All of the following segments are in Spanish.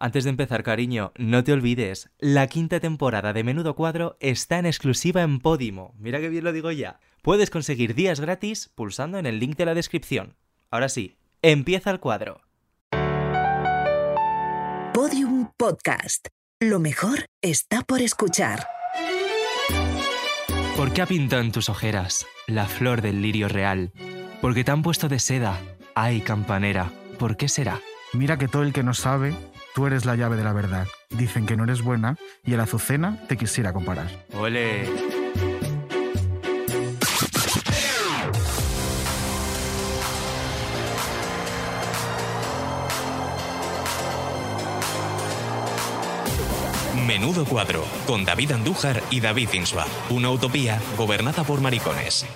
Antes de empezar, cariño, no te olvides, la quinta temporada de Menudo Cuadro está en exclusiva en Podimo. Mira que bien lo digo ya. Puedes conseguir días gratis pulsando en el link de la descripción. Ahora sí, empieza el cuadro. Podium Podcast. Lo mejor está por escuchar. ¿Por qué ha pintado en tus ojeras la flor del lirio real? Porque te han puesto de seda. Ay, campanera, ¿por qué será? Mira que todo el que no sabe, tú eres la llave de la verdad. Dicen que no eres buena y el azucena te quisiera comparar. ¡Ole! Menudo cuadro, con David Andújar y David Insua. Una utopía gobernada por maricones.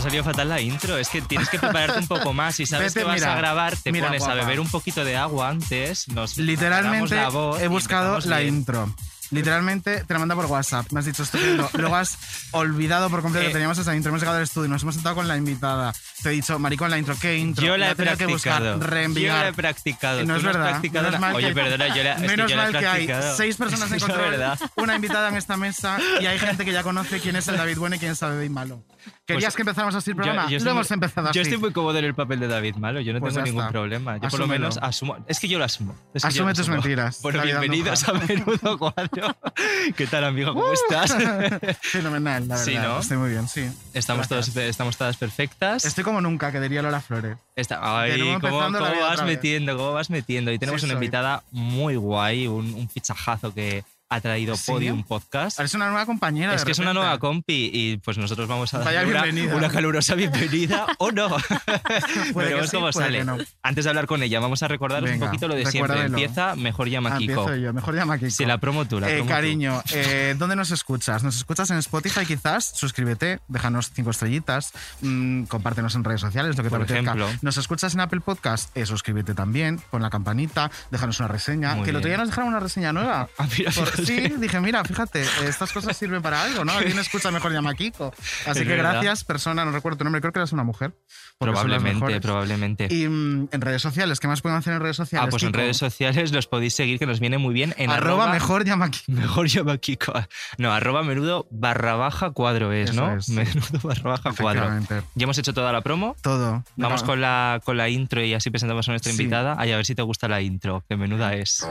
Ha salido fatal la intro. Es que tienes que prepararte un poco más. Si sabes Vete, que vas mira, a grabar, te mira, pones a beber un poquito de agua antes. Nos Literalmente la voz he buscado la bien. intro. Literalmente te la manda por WhatsApp. Me has dicho esto. Luego has olvidado por completo Eh. que teníamos esa intro. Hemos llegado al estudio, nos hemos sentado con la invitada. Te he dicho, maricón, la intro. ¿Qué intro? Yo la he tenía que practicado. buscar, Yo reenviar. la he practicado. No es verdad. practicado menos mal Oye, que, perdona, yo la, menos yo la he mal que hay practicado. seis personas en control, una invitada en esta mesa y hay gente que ya conoce quién es el David Bueno y quién es el David Malo. ¿Querías Pues que empezáramos así el Yo- programa? yo Lo estoy hemos muy- empezado así. Yo estoy muy cómodo en el papel de David Malo, yo no Pues tengo ningún está. problema. Yo por lo Asúmelo. menos asumo. Es que yo lo asumo. Es que yo Asume lo tus asumo. mentiras, Bueno, bienvenidos a. Menudo Cuadro. ¿Qué tal, amigo? ¿Cómo estás? Fenomenal, la verdad. Sí, ¿no? Estoy muy bien, sí. Estamos, Gracias. todos, estamos todas perfectas. Estoy como nunca, que diría Lola Flores. Está, ay, ¿cómo, cómo vas metiendo? ¿Cómo vas metiendo? Y tenemos Sí, una soy. invitada muy guay, un, un fichajazo que ha traído ¿Sí? Podium Podcast. Es una nueva compañera. Es de que es una nueva compi y pues nosotros vamos a Vaya darle una, calurosa bienvenida o no. Veremos sí, cómo sale. no. Antes de hablar con ella, vamos a recordaros Venga, un poquito lo de siempre. Empieza, mejor llama Ah, Kiko. empiezo yo, mejor llama Kiko. Si la promo tú, la Eh, promo tú. cariño, eh, ¿dónde nos escuchas? ¿Nos escuchas en Spotify quizás? Suscríbete, déjanos cinco estrellitas, mm, compártenos en redes sociales, lo que te Por apetezca. ejemplo. ¿Nos escuchas en Apple Podcast? Eh, suscríbete también, pon la campanita, déjanos una reseña. Muy que el otro día nos dejaron una reseña nueva. Ah, mira, Por- sí, dije, mira, fíjate, estas cosas sirven para algo, ¿no? Alguien escucha mejor llama Kiko. Así Es que verdad. gracias, persona, no recuerdo tu nombre, creo que eras una mujer. Probablemente, probablemente. Y mm, en redes sociales, ¿qué más pueden hacer en redes sociales? ah, pues en redes sociales los podéis seguir, que nos viene muy bien en arroba, arroba, mejor llama Kiko. Mejor llama Kiko. No, arroba menudo barra baja cuadro es, Eso ¿no? es. Menudo barra baja cuadro. Ya hemos hecho toda la promo. Todo. Vamos con la, con la intro y así presentamos a nuestra Sí. invitada. Ay, a ver si te gusta la intro, que menuda es.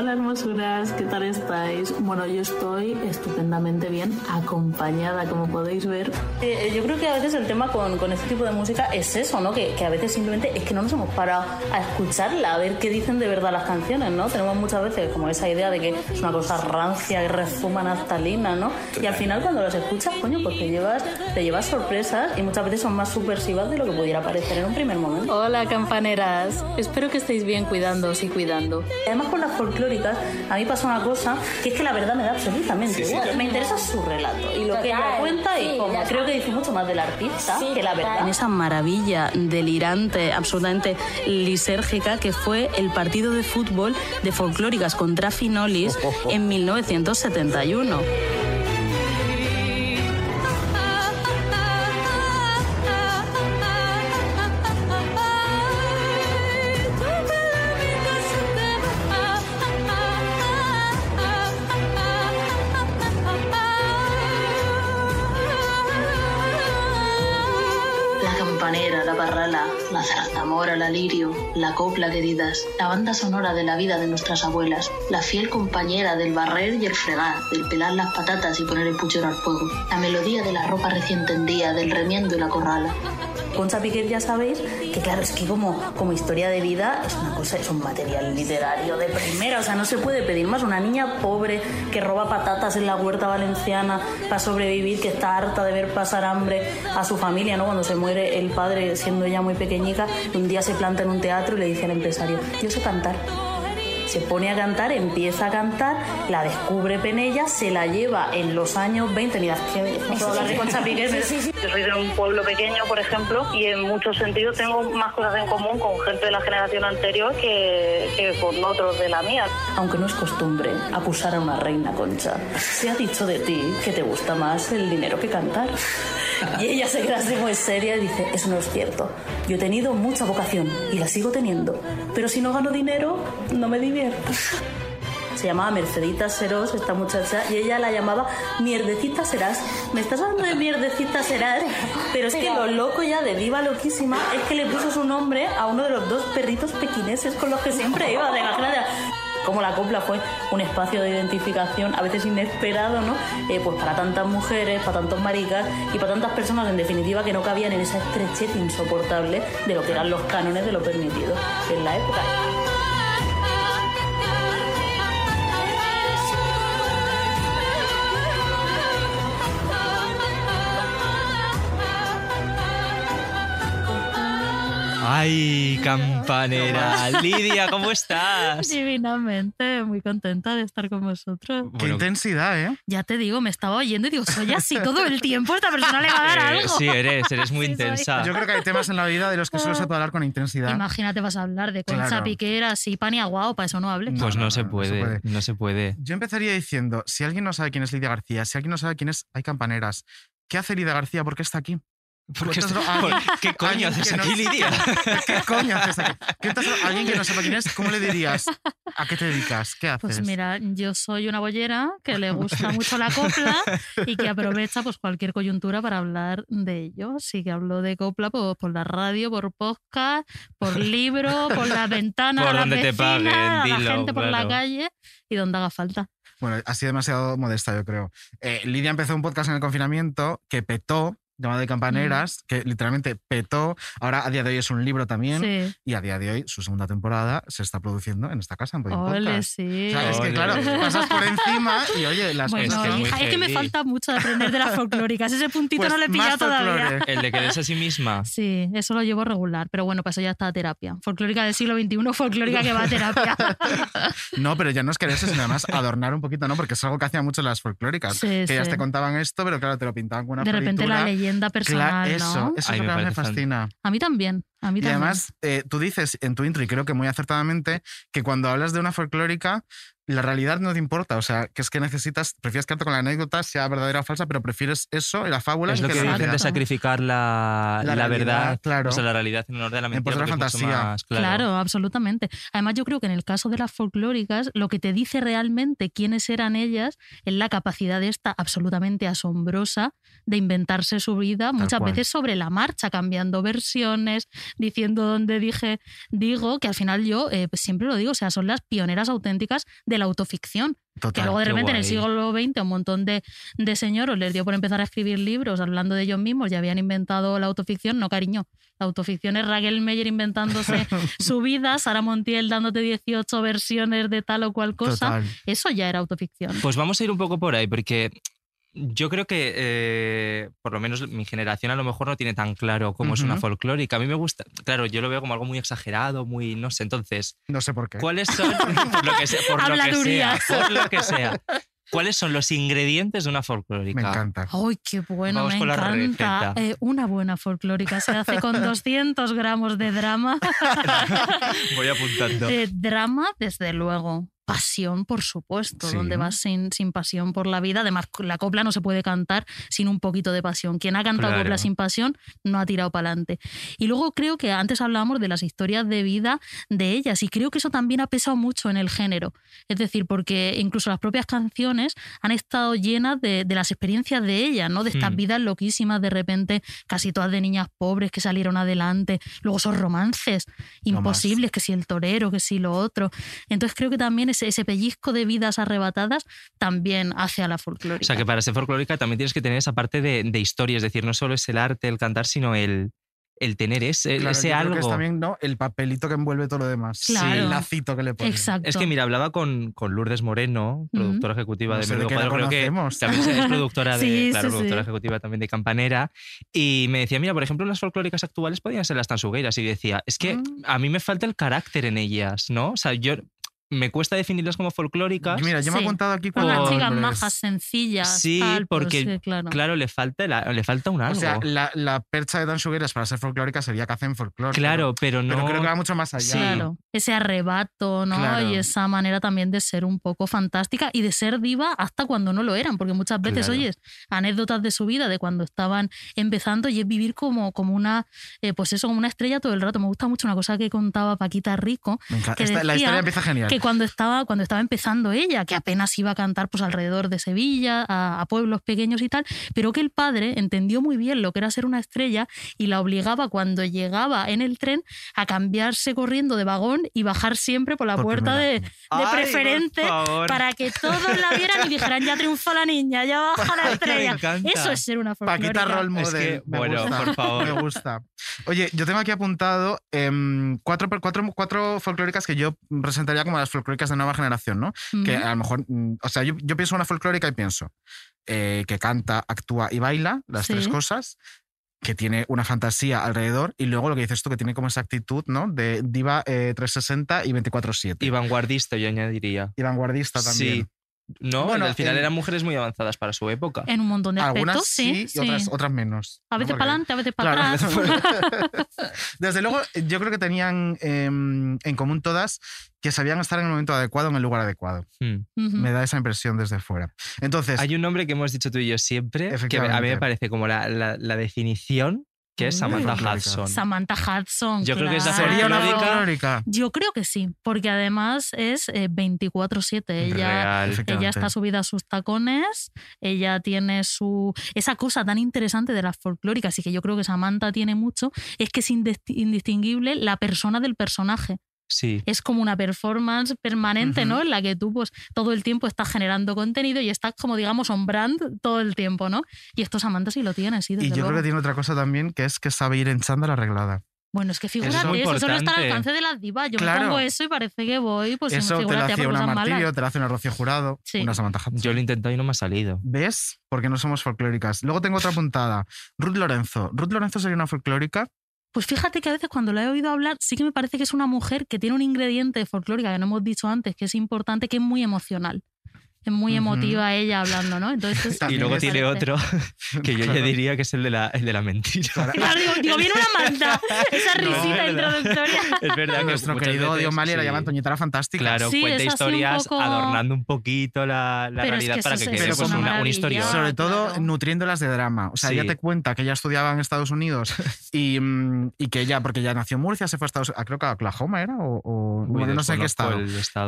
Hola hermosuras, ¿qué tal estáis? Bueno, yo estoy estupendamente bien acompañada, como podéis ver. Eh, yo creo que a veces el tema con, con este tipo de música es eso, ¿no? Que, que a veces simplemente es que no nos hemos parado a escucharla, a ver qué dicen de verdad las canciones, ¿no? Tenemos muchas veces como esa idea de que es una cosa rancia, que rezuma naftalina, ¿no? Y al final cuando las escuchas, coño, pues te llevas, te llevas sorpresas y muchas veces son más subversivas de lo que pudiera parecer en un primer momento. Hola campaneras, espero que estéis bien cuidándoos y cuidando. Además con las folclóricas, a mí pasa una cosa que es que la verdad me da absolutamente igual. Me interesa su relato y lo que ella cuenta y cómo. Creo que dice mucho más del artista que la verdad. En esa maravilla delirante, absolutamente lisérgica que fue el partido de fútbol de folclóricas contra Finolis en 1971. Zarzamora, la copla queridas, la banda sonora de la vida de nuestras abuelas, la fiel compañera del barrer y el fregar, del pelar las patatas y poner el puchero al fuego, la melodía de la ropa recién tendida, del remiendo y la corrala. Concha Piquer ya sabéis que claro, es que como, como historia de vida es una cosa, es un material literario de primera, o sea, no se puede pedir más. Una niña pobre que roba patatas en la huerta valenciana para sobrevivir, que está harta de ver pasar hambre a su familia, ¿no? Cuando se muere el padre siendo ella muy pequeñica, un día se planta en un teatro y le dice al empresario, yo sé cantar. Se pone a cantar, empieza a cantar, la descubre Penella, se la lleva en los años 20. Mira, es que puedo hablar de Concha Piquer. Yo soy de un pueblo pequeño, por ejemplo, y en muchos sentidos tengo más cosas en común con gente de la generación anterior que, que con otros de la mía. Aunque no es costumbre acusar a una reina concha, se ha dicho de ti que te gusta más el dinero que cantar. Y ella se queda así muy seria y dice, eso no es cierto. Yo he tenido mucha vocación y la sigo teniendo. Pero si no gano dinero, no me divierto. Se llamaba Mercedita Serós, esta muchacha, y ella la llamaba Mierdecita Serás. Me estás hablando de Mierdecita Serás, pero es que lo loco ya de Diva Loquísima es que le puso su nombre a uno de los dos perritos pequineses con los que siempre iba. De imagínate como la copla fue un espacio de identificación a veces inesperado, ¿no? Eh, pues para tantas mujeres, para tantos maricas y para tantas personas en definitiva que no cabían en esa estrechez insoportable de lo que eran los cánones de lo permitido en la época. ¡Ay, campanera! Lidia, ¿cómo estás? Divinamente, muy contenta de estar con vosotros. Qué Bueno, intensidad, ¿eh? Ya te digo, me estaba oyendo y digo, soy así todo el tiempo, esta persona le va a dar eh, algo. sí, eres, eres muy Sí, soy. intensa. Yo creo que hay temas en la vida de los que solo se puede hablar con intensidad. Imagínate, vas a hablar de concha Claro. piquera, así, pan y aguao, para eso no hables. Pues No, no, no, se no, no se puede, puede. no se puede. Yo empezaría diciendo, si alguien no sabe quién es Lidia García, si alguien no sabe quién es Hay Campaneras, ¿qué hace Lidia García? ¿Por qué está aquí? Porque Cuéntanos esto- a alguien- ¿Qué coño haces aquí, Lidia? ¿Qué coño haces aquí? ¿Qué te hace- alguien que no sepa quién es, ¿cómo le dirías? ¿A qué te dedicas? ¿Qué haces? Pues mira, yo soy una bollera que le gusta mucho la copla y que aprovecha pues cualquier coyuntura para hablar de ello. Así que hablo de copla pues, por la radio, por podcast, por libro, por la ventana, Por las donde te vecinas, a la gente por la calle y donde haga falta. Bueno, ha sido demasiado modesta, yo creo. Eh, Lidia empezó un podcast en el confinamiento que petó, llamado de Campaneras, que literalmente petó. Ahora, a día de hoy, es un libro también. Sí. Y a día de hoy, su segunda temporada se está produciendo en esta casa, en Podium Ole, Podcast. sí. O sea, es que claro, pasas por encima y oye, las Bueno, Es que es muy hija, es que me falta mucho de aprender de las folclóricas. Ese puntito Pues no le he pillado todavía. folclore. El de quererse a sí misma. Sí, eso lo llevo regular, pero bueno, para eso ya está a terapia. Folclórica del siglo XXI, folclórica que va a terapia. No, pero ya no es quererse, sino además adornar un poquito, ¿no? Porque es algo que hacían mucho las folclóricas. Sí, que ellas te contaban esto, pero claro, te lo pintaban con una De repente la leyenda Cla- personal, Eso, ¿no? eso Ay, es lo me que me fascina. A mí también, a mí Y también. además, eh, tú dices en tu intro, y creo que muy acertadamente, que cuando hablas de una folclórica, la realidad no te importa. O sea, que es que necesitas, prefieres quedarte con la anécdota, sea verdadera o falsa, pero prefieres eso, la fábula, Es lo que que dicen de sacrificar la, La la realidad, verdad, claro. o sea, la realidad en honor de la En mentira. de la fantasía. más- Claro. absolutamente. Además, yo creo que en el caso de las folclóricas, lo que te dice realmente quiénes eran ellas es la capacidad esta absolutamente asombrosa de inventarse su vida, muchas cual. veces sobre la marcha, cambiando versiones, diciendo donde dije, digo, que al final yo eh, pues siempre lo digo, o sea, son las pioneras auténticas de la autoficción. Que Total. luego de repente en el siglo XX un montón de, de señoros les dio por empezar a escribir libros hablando de ellos mismos y habían inventado la autoficción. No, cariño. La autoficción es Raquel Meyer inventándose su vida, Sara Montiel dándote 18 versiones de tal o cual cosa. Total. Eso ya era autoficción. Pues vamos a ir un poco por ahí, porque yo creo que, eh, por lo menos mi generación a lo mejor no tiene tan claro cómo es una folclórica. A mí me gusta, claro, yo lo veo como algo muy exagerado, muy, no sé, entonces, No sé por qué. ¿cuáles son, por lo que sea, por lo que sea, por lo que sea, cuáles son los ingredientes de una folclórica? Me encanta. ¡Ay, qué bueno! Vamos me con la encanta. receta. Eh, una buena folclórica se hace con 200 gramos de drama. Voy apuntando. Eh, drama, desde luego. Pasión, por supuesto. Sí. Donde vas sin, sin pasión por la vida. Además, la copla no se puede cantar sin un poquito de pasión. Quien ha cantado Claro. copla sin pasión no ha tirado para adelante. Y luego creo que antes hablábamos de las historias de vida de ellas. Y creo que eso también ha pesado mucho en el género. Es decir, porque incluso las propias canciones han estado llenas de, de las experiencias de ellas, ¿no? De estas Hmm. vidas loquísimas, de repente, casi todas de niñas pobres que salieron adelante. Luego esos romances No más. imposibles, que si el torero, que si lo otro. Entonces creo que también ese, ese pellizco de vidas arrebatadas también hace a la folclórica. O sea, que para ser folclórica también tienes que tener esa parte de, de historia, es decir, no solo es el arte, el cantar, sino el, el tener ese, Claro, ese yo creo algo. que es también ¿no? el papelito que envuelve todo lo demás. Claro. El lacito que le ponen. Exacto. Es que mira, hablaba con, con Lourdes Moreno, productora ejecutiva No de Menudo Cuadro, creo que también es productora de, Sí, claro, sí, productora sí. ejecutiva también de Campanera, y me decía, mira, por ejemplo, las folclóricas actuales podrían ser las tansugueiras, y decía, es que Ah. a mí me falta el carácter en ellas, ¿no? O sea, yo me cuesta definirlas como folclóricas. Mira, yo me he Sí. apuntado aquí Son unas chicas majas, sencillas. Sí, tal, pero porque, sí, claro. Claro, le falta, la- le falta un O algo. sea, la, la percha de Dan Sugueras para ser folclórica sería que hacen folclore. claro, pero no. Pero creo que va mucho más allá. Sí. Claro, ese arrebato, ¿no? Claro. Y esa manera también de ser un poco fantástica y de ser diva hasta cuando no lo eran, porque muchas veces Claro. oyes anécdotas de su vida de cuando estaban empezando y es vivir como, como una, eh, pues eso, como una estrella todo el rato. Me gusta mucho una cosa que contaba Paquita Rico, Me encanta. que Esta- la decía historia empieza genial. que cuando estaba, cuando estaba empezando ella, que apenas iba a cantar pues alrededor de Sevilla, a, a pueblos pequeños y tal, pero que el padre entendió muy bien lo que era ser una estrella y la obligaba cuando llegaba en el tren a cambiarse corriendo de vagón y bajar siempre por la Por puerta de, de Ay, preferente para que todos la vieran y dijeran ya triunfó la niña, ya baja la que estrella. Eso es ser una Paquita folclórica. Role Es Model. que, me bueno, gusta, por favor. Me gusta. Oye, yo tengo aquí apuntado em, cuatro, cuatro, cuatro folclóricas que yo presentaría como las folclóricas de nueva generación, ¿no? Que a lo mejor, mm, o sea, yo, yo pienso en una folclórica y pienso eh, que canta, actúa y baila, las Sí. tres cosas, que tiene una fantasía alrededor y luego lo que dices tú, que tiene como esa actitud, ¿no? De diva eh, 360 y 24-7. Y vanguardista, yo añadiría. Y vanguardista también. Sí. No, Bueno, al final en- eran mujeres muy avanzadas para su época. En un montón de aspectos, Algunas sí, sí. y otras, sí. otras menos. A veces para adelante, a veces para Claro. atrás. Desde luego, yo creo que tenían em, en común todas que sabían estar en el momento adecuado, en el lugar adecuado. Hmm. Me da esa impresión desde fuera. Entonces, Hay un nombre que hemos dicho tú y yo siempre, que a mí me parece como la, la- la definición, que es Uy. Samantha. Hudson. Samantha Hudson. Yo creo que es la sería una. Yo creo que sí, porque además es eh, 24-7. Ella, Real. ella Efectivamente. está subida a sus tacones, ella tiene su. Esa cosa tan interesante de las folclóricas y que yo creo que Samantha tiene mucho, es que es indist- indistinguible la persona del personaje. Sí. Es como una performance permanente, ¿no? En la que tú, pues, todo el tiempo estás generando contenido y estás como, digamos, on brand todo el tiempo, ¿no? Y esto Samantha sí lo tiene, sí, desde Y yo creo que tiene otra cosa también, que es que sabe ir en chándal arreglada. Bueno, es que es fíjate, muy eso, solo está al alcance de las divas. Yo Claro. me pongo eso y parece que voy, pues Eso te lo figúrate, por una malas. te lo hace una Rocío Jurado, Sí. una Samantha Hudson. Yo lo he intentado y no me ha salido. ¿Ves? Porque no somos folclóricas. Luego tengo otra puntada. Ruth Lorenzo. Ruth Lorenzo sería una folclórica. Pues fíjate que a veces cuando la he oído hablar, sí que me parece que es una mujer que tiene un ingrediente folclórica que no hemos dicho antes, que es importante, que es muy emocional. Es muy emotiva ella hablando, ¿no? Entonces, Y luego tiene parece- otro que yo ya diría que es el de la, el de la mentira. Claro. Digo, digo, viene una manta. Esa No, risita verdad. introductoria. Es verdad que Nuestro querido Dios Mali la sí. llama Antoñita la Fantástica. Claro, Sí, cuenta un historias poco- adornando un poquito la, la Pero es realidad que para que quede pues es una una, una maravilla. historia. Sobre todo claro. nutriéndolas de drama. O sea, ella te cuenta que ella estudiaba en Estados Unidos y, mm, y que ella, porque ella nació en Murcia, se fue a Estados Unidos, creo que a Oklahoma era, o, o- Uy, no sé qué estado.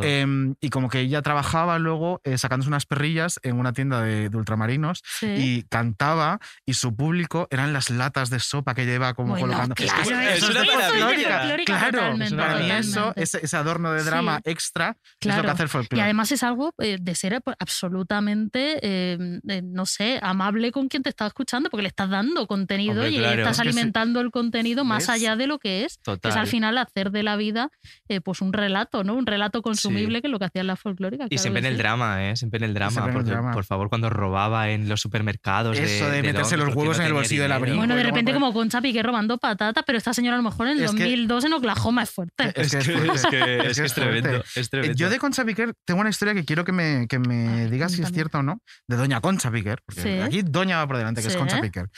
Em, y como que ella trabajaba luego eh, sacándose unas perrillas en una tienda de, de ultramarinos Sí. y cantaba y su público eran las latas de sopa que lleva como Bueno, colocando. claro, Es que es eso una de folclórica. Folclórica Claro, totalmente, para mí eso, totalmente. ese, ese adorno de drama Sí. extra es lo Claro. que hace el Y folclore. además es algo eh, de ser absolutamente, eh, eh, no sé, amable con quien te está escuchando, porque le estás dando contenido Hombre, y claro. estás Es sí. alimentando el contenido más ¿Ves? allá de lo que es. Que Total. es al final hacer de la vida eh, pues un relato, ¿no? Un relato consumible que es lo que hacían las folclóricas. Y claro siempre en el drama, ¿eh? Siempre en el drama. en el porque, drama. por favor, cuando robaba en los supermercados. Eso de meterse Londres los huevos no en el bolsillo del dinero. abrigo. Bueno, de repente como Concha Piqué robando patatas, pero esta señora a lo mejor en el Es que- 2002 en Oklahoma es fuerte. Es que es Es que fuerte. es, que- es, que es fuerte. tremendo. Es Eh, tremendo. Yo de Concha Piquer tengo una historia que quiero que me, que me Ay, digas si es cierta o no, de Doña Concha Piquer, porque Sí. aquí Doña va por delante, que es Sí. Concha Piquer.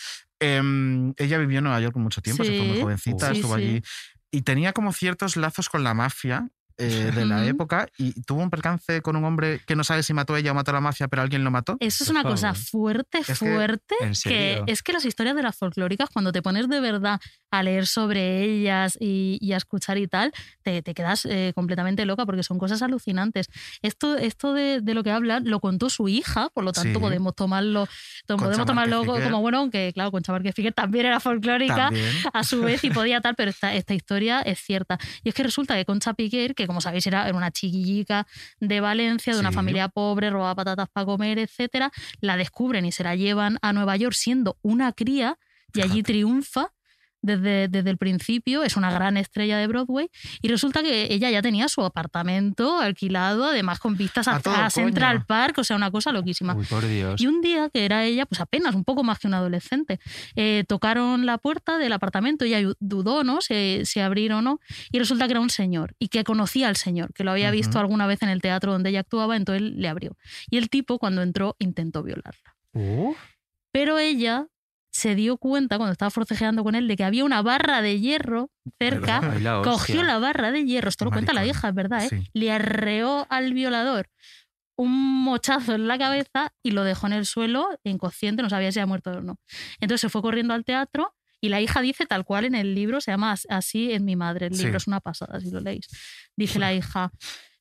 Em, ella vivió en Nueva York mucho tiempo, se fue muy Sí. jovencita, Sí, estuvo sí. allí y tenía como ciertos lazos con la mafia. Eh, de la época y tuvo un percance con un hombre que no sabe si mató ella o mató a la mafia, pero alguien lo mató. Eso es Por una cosa favor. fuerte, Es que- fuerte. ¿En que es que las historias de las folclóricas, cuando te pones de verdad a leer sobre ellas y, y a escuchar y tal, te, te quedas eh, completamente loca porque son cosas alucinantes. Esto, esto de, de lo que hablan lo contó su hija, por lo tanto Sí. podemos tomarlo, podemos tomarlo como bueno, aunque claro, Concha Márquez Piquer también era folclórica También. a su vez y podía tal, pero esta, esta historia es cierta. Y es que resulta que Concha Piquer, que como sabéis era era una chiquillica de Valencia, de una familia pobre, robaba patatas para comer, etcétera, la descubren y se la llevan a Nueva York siendo una cría y allí triunfa desde, desde el principio, es una gran estrella de Broadway y resulta que ella ya tenía su apartamento alquilado, además con vistas a, A Central. Park, o sea, una cosa loquísima. Uy, por Dios. Y un día, que era ella, pues apenas, un poco más que una adolescente, eh, tocaron la puerta del apartamento, ella dudó, ¿no? Si, si abrir o no, y resulta que era un señor, y que conocía al señor, que lo había visto alguna vez en el teatro donde ella actuaba, entonces él le abrió. Y el tipo, cuando entró, intentó violarla. Uh, Pero ella se dio cuenta, cuando estaba forcejeando con él, de que había una barra de hierro cerca, ¿Verdad? ay, la cogió la barra de hierro, esto lo cuenta la hija, es verdad, ¿eh? Sí. le arreó al violador un mochazo en la cabeza y lo dejó en el suelo inconsciente, no sabía si había muerto o no. Entonces se fue corriendo al teatro y la hija dice tal cual en el libro, se llama As- Así en mi madre, el Sí. libro es una pasada si lo leéis. Dice la hija,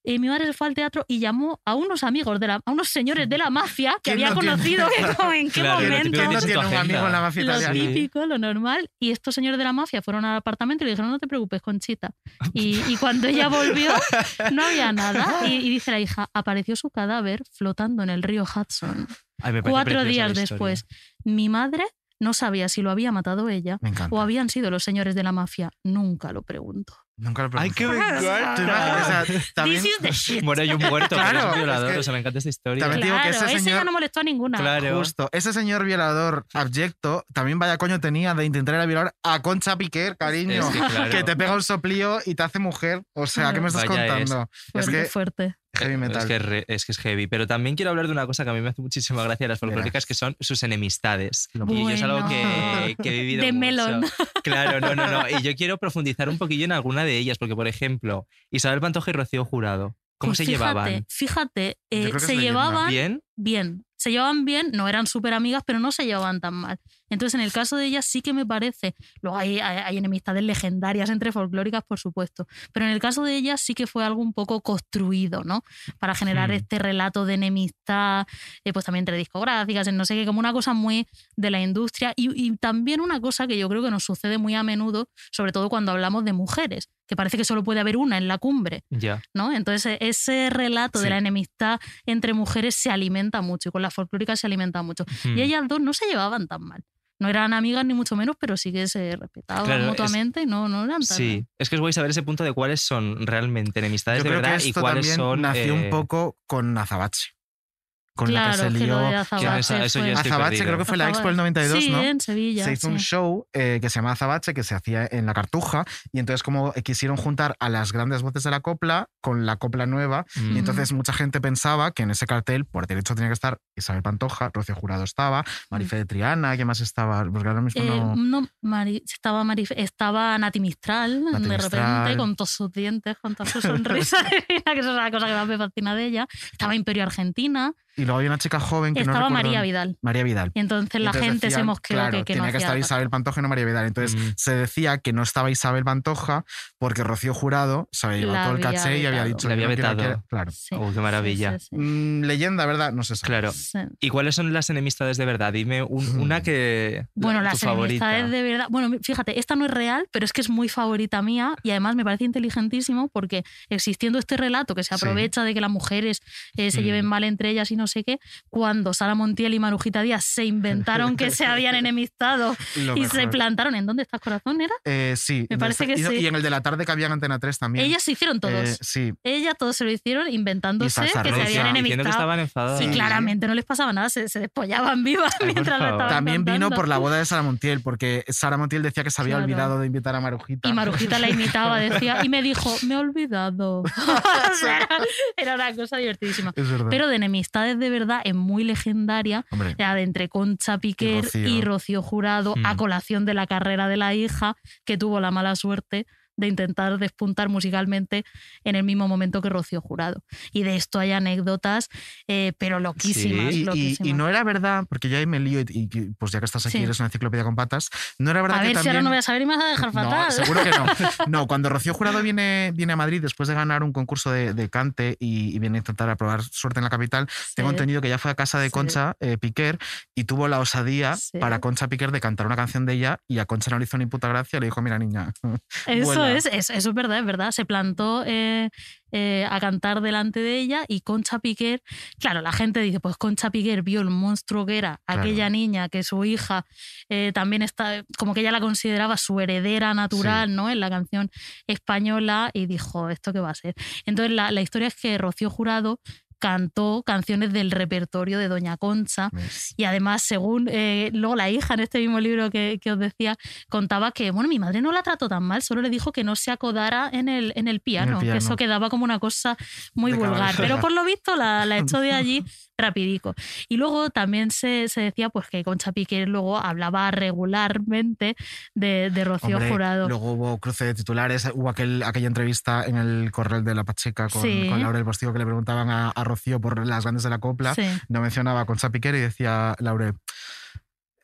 eh, mi madre se fue al teatro y llamó a unos amigos, de la, a unos señores de la mafia que ¿Quién había no conocido que en qué Claro, lo momento. típico ¿Quién no tienes en tu tiene un amigo agenda. en la mafia Lo italiana? Sí. típico, lo normal. Y estos señores de la mafia fueron al apartamento y le dijeron, no te preocupes, Conchita. Y, y cuando ella volvió, no había nada. Y, y dice la hija, apareció su cadáver flotando en el río Hudson. Ay, Cuatro días después, mi madre no sabía si lo había matado ella o habían sido los señores de la mafia. Nunca lo pregunto. Nunca lo Ay, qué me pregunté. encanta. Tú imaginas, o sea, también, This is the shit. Bueno, hay un muerto, pero es Claro, un violador. es que- o sea, me encanta esta historia. También te digo que Claro, ese ese ya señor- no molestó a ninguna. Claro. Justo. Ese señor violador abyecto también vaya coño tenía de intentar ir a violar a Concha Piquer, cariño. Es que, claro. Que te pega un soplío y te hace mujer. O sea, ¿qué me estás Vaya contando? Es Fuerte, que fuerte. Heavy metal. Es que es, re- es que es heavy. Pero también quiero hablar de una cosa que a mí me hace muchísima gracia de las folclóricas, que son sus enemistades. Y yo es algo que, que he vivido De mucho. melón. Claro, no, no, no. Y yo quiero profundizar un poquillo en alguna de ellas, porque, por ejemplo, Isabel Pantoja y Rocío Jurado, ¿cómo Pues se fíjate, llevaban? Fíjate, eh, se llevaban ¿Bien? bien. Se llevaban bien, no eran súper amigas, pero no se llevaban tan mal. Entonces, en el caso de ellas sí que me parece. Luego hay, hay, hay enemistades legendarias entre folclóricas, por supuesto. Pero en el caso de ellas sí que fue algo un poco construido, ¿no? Para generar Hmm. este relato de enemistad, eh, pues también entre discográficas, en no sé qué, como una cosa muy de la industria. Y, y también una cosa que yo creo que nos sucede muy a menudo, sobre todo cuando hablamos de mujeres, que parece que solo puede haber una en la cumbre. Ya. ¿no? Entonces ese relato de la enemistad entre mujeres se alimenta mucho y con las folclóricas se alimenta mucho. Y ellas dos no se llevaban tan mal. No eran amigas ni mucho menos, pero sí que se respetaban Claro, es- mutuamente y no, no eran tan... Sí, es que es guay saber ese punto de cuáles son realmente enemistades Yo de creo verdad que y cuáles también son. nació eh, un poco con Azabache. Con la que Claro, se que lo lió. de Azabache eso- eso estoy Azabache creo que fue la Expo del 92, sí, ¿no? en Sevilla. se hizo un sí. show eh, que se llama Azabache, que se hacía en la Cartuja, y entonces como eh, quisieron juntar a las grandes voces de la copla con la copla nueva, mm, y entonces mucha gente pensaba que en ese cartel, por derecho tenía que estar Isabel Pantoja, Rocío Jurado estaba, Marife de Triana, ¿qué más estaba? Porque ahora mismo Eh, no... no, Mari- estaba, Marif- estaba Nati Mistral, Nati de Mistral. repente, con todos sus dientes, con toda su sonrisa, que es la cosa que más me fascina de ella. Estaba Imperio Argentina, Y luego había una chica joven que no estaba recuerdo- María Vidal. María Vidal. Y entonces Y la entonces gente se decían, mosqueó claro, que, que no tenía que hacía estar. Isabel Pantoja y no María Vidal. Entonces Mm. se decía que no estaba Isabel Pantoja porque Rocío Jurado se había llevado La todo el caché y había vetado. dicho Le que había no vetado. que- Claro. Sí, Oh, qué maravilla. sí, sí. Mm, leyenda, ¿verdad? No se sabe. Claro. Sí. ¿Y cuáles son las enemistades de verdad? Dime un- una que. Bueno, tu las favorita. enemistades de verdad. Bueno, fíjate, esta no es real, pero es que es muy favorita mía y además me parece inteligentísimo porque existiendo este relato que se Sí. aprovecha de que las mujeres eh, se Mm. lleven mal entre ellas y no sé qué, cuando Sara Montiel y Marujita Díaz se inventaron que se habían enemistado Lo y se plantaron en ¿Dónde estás corazón? ¿Era? Eh, sí. Me parece que y, sí. y en el de la tarde que había en Antena 3 también. Ellas se hicieron todos. Eh, sí. Ellas todos se lo hicieron inventándose que se habían que enemistado. estaban enfadadas. Sí, Sí. claramente no les pasaba nada, se, se despollaban vivas mientras lo estaban También vino por la boda de Sara Montiel, porque Sara Montiel decía que se había Claro. olvidado de invitar a Marujita. Y Marujita la imitaba, decía, y me dijo, me he olvidado. O sea, era, era una cosa divertidísima. Es verdad. Pero de enemistades de verdad es muy legendaria, Hombre, la de entre Concha Piquer Rocío. y Rocío Jurado, a colación de la carrera de la hija, que tuvo la mala suerte de intentar despuntar musicalmente en el mismo momento que Rocío Jurado. Y de esto hay anécdotas, eh, pero loquísimas. loquísimas. y no era verdad, porque ya ahí me lío y, pues ya que estás aquí Sí. eres una enciclopedia con patas, no era verdad a que ver si también... ahora no voy a saber y me vas a dejar fatal. No, seguro que no. No, cuando Rocío Jurado viene, viene a Madrid después de ganar un concurso de, de cante y, y viene a intentar aprobar suerte en la capital, tengo entendido que ya fue a casa de. Concha eh, Piquer y tuvo la osadía para Concha Piquer de cantar una canción de ella y a Concha no le hizo ni puta gracia, le dijo, mira niña, Eso, Eso es, es- eso es verdad, es verdad. Se plantó eh, eh, a cantar delante de ella y Concha Piquer, claro, la gente dice, pues Concha Piquer vio el monstruo que era Claro. aquella niña, que su hija eh, también está, como que ella la consideraba su heredera natural, ¿no? En la canción española y dijo, ¿esto qué va a ser? Entonces la, la historia es que Rocío Jurado cantó canciones del repertorio de Doña Concha y además, según eh, luego la hija en este mismo libro que, que os decía, contaba que, bueno, mi madre no la trató tan mal, solo le dijo que no se acodara en el, en el, piano, que piano. eso quedaba como una cosa muy De vulgar. Pero por lo visto la, la echó de allí rapidico. Y luego también se, se decía pues que Concha Piquer luego hablaba regularmente de, de Rocío Hombre, Jurado. Luego hubo cruce de titulares, hubo aquel, aquella entrevista en el Correo de la Pacheca con, Sí. con Laura el Postigo que le preguntaban a, a Rocío por las grandes de la copla. Sí. No mencionaba a Concha Piquer y decía Laure,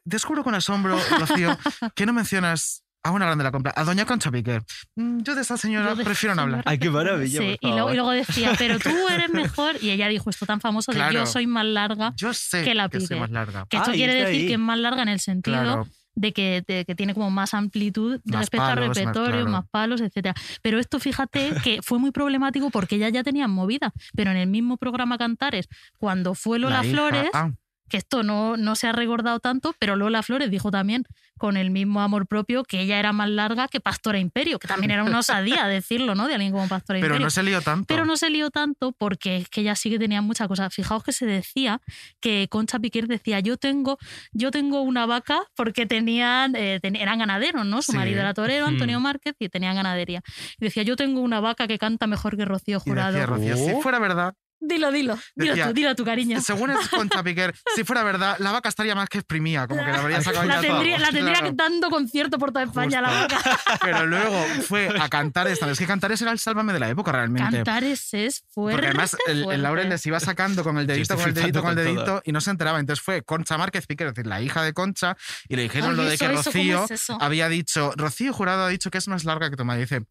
descubro con asombro, Rocío, que no mencionas a una grande de la compra, a doña Concha Piquer. Mm, Yo de esta señora de prefiero no hablar. Ay, qué maravilla. Sí, por y, luego, favor. y luego decía, pero tú eres mejor. Y ella dijo esto tan famoso de Claro. yo soy más larga. Yo sé que la que soy Piquer. más larga. Que esto Ah, quiere decir ahí. que es más larga en el sentido Claro, de que, de que tiene como más amplitud Más respecto al repertorio, claro. más palos, etcétera. Pero esto, fíjate, que fue muy problemático porque ella ya tenía movida. Pero en el mismo programa Cantares, cuando fue Lola la hija- Flores, ah, que esto no, no se ha recordado tanto, pero Lola Flores dijo también con el mismo amor propio que ella era más larga que Pastora Imperio, que también era una osadía decirlo, ¿no? De alguien como Pastora pero Imperio. no se lió tanto. Pero no se lió tanto porque es que ella sí que tenía muchas cosas. Fijaos que se decía que Concha Piquer decía, yo tengo, yo tengo una vaca porque tenían, eh, ten- eran ganaderos, ¿no? Su Sí. marido era torero, Antonio Mm. Márquez, y tenían ganadería. Y decía, yo tengo una vaca que canta mejor que Rocío Y Jurado. decía Rocío, si Oh. fuera verdad, Dilo, dilo, dilo Decía, tú, dilo tú, cariño. según es Concha Piquer, si fuera verdad, la vaca estaría más que exprimida, como que la habría sacado La ya tendría, todo. la tendría Claro. que dando concierto por toda España, la vaca. Pero luego fue a cantar esta. Es que Cantares era el sálvame de la época realmente. Cantares es fuerte. Porque además el, el. Laurel les iba sacando con el dedito, con el dedito, con el flipando con dedito y no se enteraba. Entonces fue Concha Márquez Piquer, es decir, la hija de Concha, y le dijeron Ay, lo de eso, que eso, ¿cómo Rocío es había dicho, Rocío Jurado ha dicho que es más larga que tu madre. Y dice,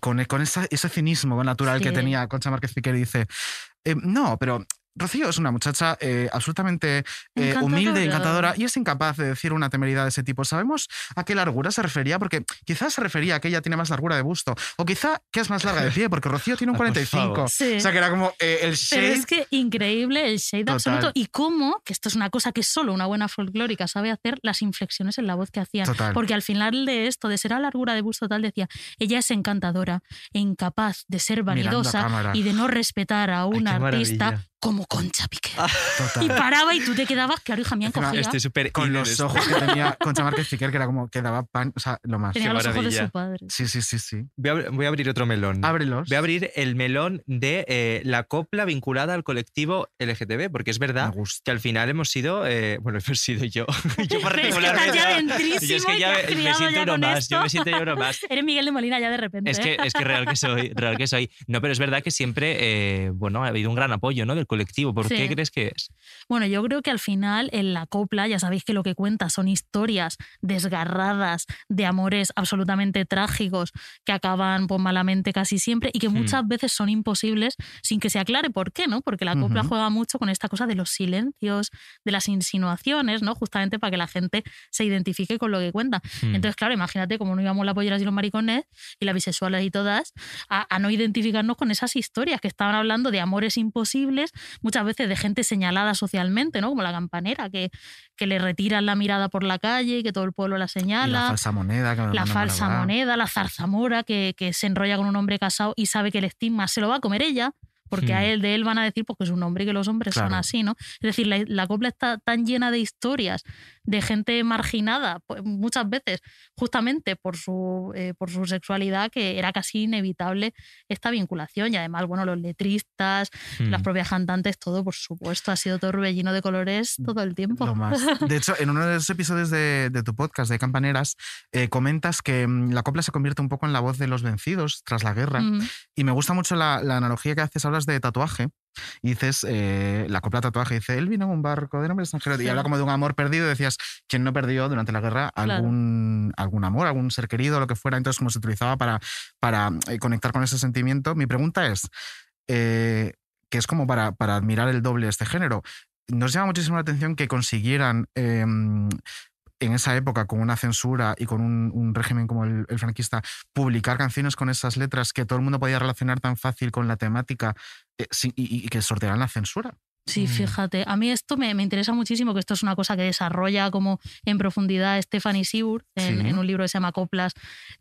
con, con esa- ese cinismo natural que tenía Concha Márquez Piquer, dice, "Eh, no, pero Rocío es una muchacha eh, absolutamente eh, humilde, Encantadora. y es incapaz de decir una temeridad de ese tipo. ¿Sabemos a qué largura se refería? Porque quizás se refería a que ella tiene más largura de busto o quizá que es más larga de pie, porque Rocío tiene un Ah, por 45. favor. Sí. O sea, que era como eh, el Pero shade. es que increíble el shade Total. absoluto. Y cómo, que esto es una cosa que solo una buena folclórica sabe hacer, las inflexiones en la voz que hacían. Total. Porque al final de esto, de ser a largura de busto tal, decía, ella es encantadora e incapaz de ser vanidosa y de no respetar a un artista maravilla. Como Concha Piqué. Total. Y paraba y tú te quedabas, claro, hija mía, encogida. Estoy súper con los esto. ojos que tenía Concha Márquez Piquer, que era como que daba pan, o sea, lo más. Tenía qué los ojos de su padre. Sí, sí, sí, sí. Voy a, voy a abrir otro melón. Ábrelos. Voy a abrir el melón de eh, la copla vinculada al colectivo LGTB, porque es verdad que al final hemos sido, eh, bueno, hemos sido yo. yo Pero es que estás ya dentrísimo Yo es que ya me, me siento ya uno con más, esto. yo me siento yo uno más. Eres Miguel de Molina ya de repente. Es que, ¿eh? es que real que soy, real que soy. No, pero es verdad que siempre, eh, bueno, ha habido un gran apoyo, ¿no? Del colectivo. ¿Por Sí. qué crees que es? Bueno, yo creo que al final en la copla, ya sabéis que lo que cuenta son historias desgarradas de amores absolutamente trágicos que acaban pues, malamente casi siempre y que Hmm. muchas veces son imposibles sin que se aclare por qué, ¿no? Porque la copla juega mucho con esta cosa de los silencios, de las insinuaciones, ¿no? Justamente para que la gente se identifique con lo que cuenta. Hmm. Entonces, claro, imagínate como no íbamos las polleras y los maricones y las bisexuales y todas a, a no identificarnos con esas historias que estaban hablando de amores imposibles, muchas veces de gente señalada socialmente, ¿no? Como la campanera, que, que le retiran la mirada por la calle y que todo el pueblo la Y señala. la falsa moneda. Que me La falsa moneda, la zarzamora que, que se enrolla con un hombre casado y sabe que el estigma se lo va a comer ella, porque a Hmm. él de él van a decir pues, que es un hombre y que los hombres son Claro. así, ¿no? Es decir, la, la copla está tan llena de historias de gente marginada, pues, muchas veces justamente por su, eh, por su sexualidad, que era casi inevitable esta vinculación. Y además, bueno, los letristas, Hmm. las propias cantantes, todo, por supuesto, ha sido todo rubellino de colores todo el tiempo. Más. De hecho, en uno de los episodios de, de tu podcast de Campaneras, eh, comentas que mm, la copla se convierte un poco en la voz de los vencidos tras la guerra. Mm, Y me gusta mucho la, la analogía que haces, hablas de tatuaje. Y dices, eh, la copla tatuaje, dice, él vino en un barco de nombre extranjero. Y habla como de un amor perdido. Decías, ¿quién no perdió durante la guerra Claro. algún, algún amor, algún ser querido, lo que fuera? Entonces, como se utilizaba para, para eh, conectar con ese sentimiento. Mi pregunta es, eh, que es como para, para admirar el doble de este género. Nos llama muchísimo la atención que consiguieran eh, en esa época, con una censura y con un, régimen como el, franquista, publicar canciones con esas letras que todo el mundo podía relacionar tan fácil con la temática eh, y, y que sortearan la censura. Sí, Mm. fíjate. A mí esto me, me interesa muchísimo, que esto es una cosa que desarrolla como en profundidad Stephanie Sigur en, Sí. en un libro que se llama Coplas,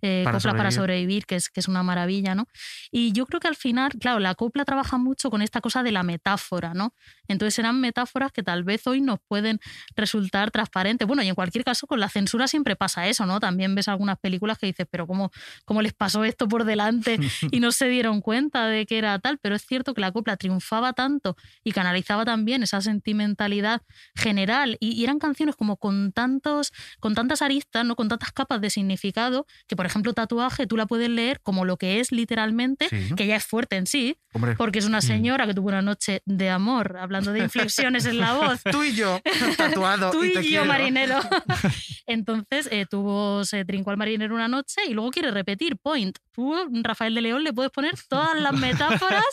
eh, Para Coplas para sobrevivir. sobrevivir, que es, que es una maravilla, ¿no? Y yo creo que al final, claro, la copla trabaja mucho con esta cosa de la metáfora, ¿no? Entonces eran metáforas que tal vez hoy nos pueden resultar transparentes. Bueno, y en cualquier caso, con la censura siempre pasa eso, ¿no? También ves algunas películas que dices, pero ¿cómo, cómo les pasó esto por delante y no se dieron cuenta de que era tal? Pero es cierto que la copla triunfaba tanto y canalizaba también esa sentimentalidad general y, y eran canciones como con tantos con tantas aristas no con tantas capas de significado que por ejemplo tatuaje tú la puedes leer como lo que es literalmente Sí. que ya es fuerte en sí Hombre, porque es una señora que tuvo una noche de amor hablando de inflexiones en la voz tú y yo, tatuado. Tú y, y, te yo, quiero. marinero. Entonces, eh, tuvo, se trincó al marinero una noche y luego quiere repetir point. Tú, Rafael de León, le puedes poner todas las metáforas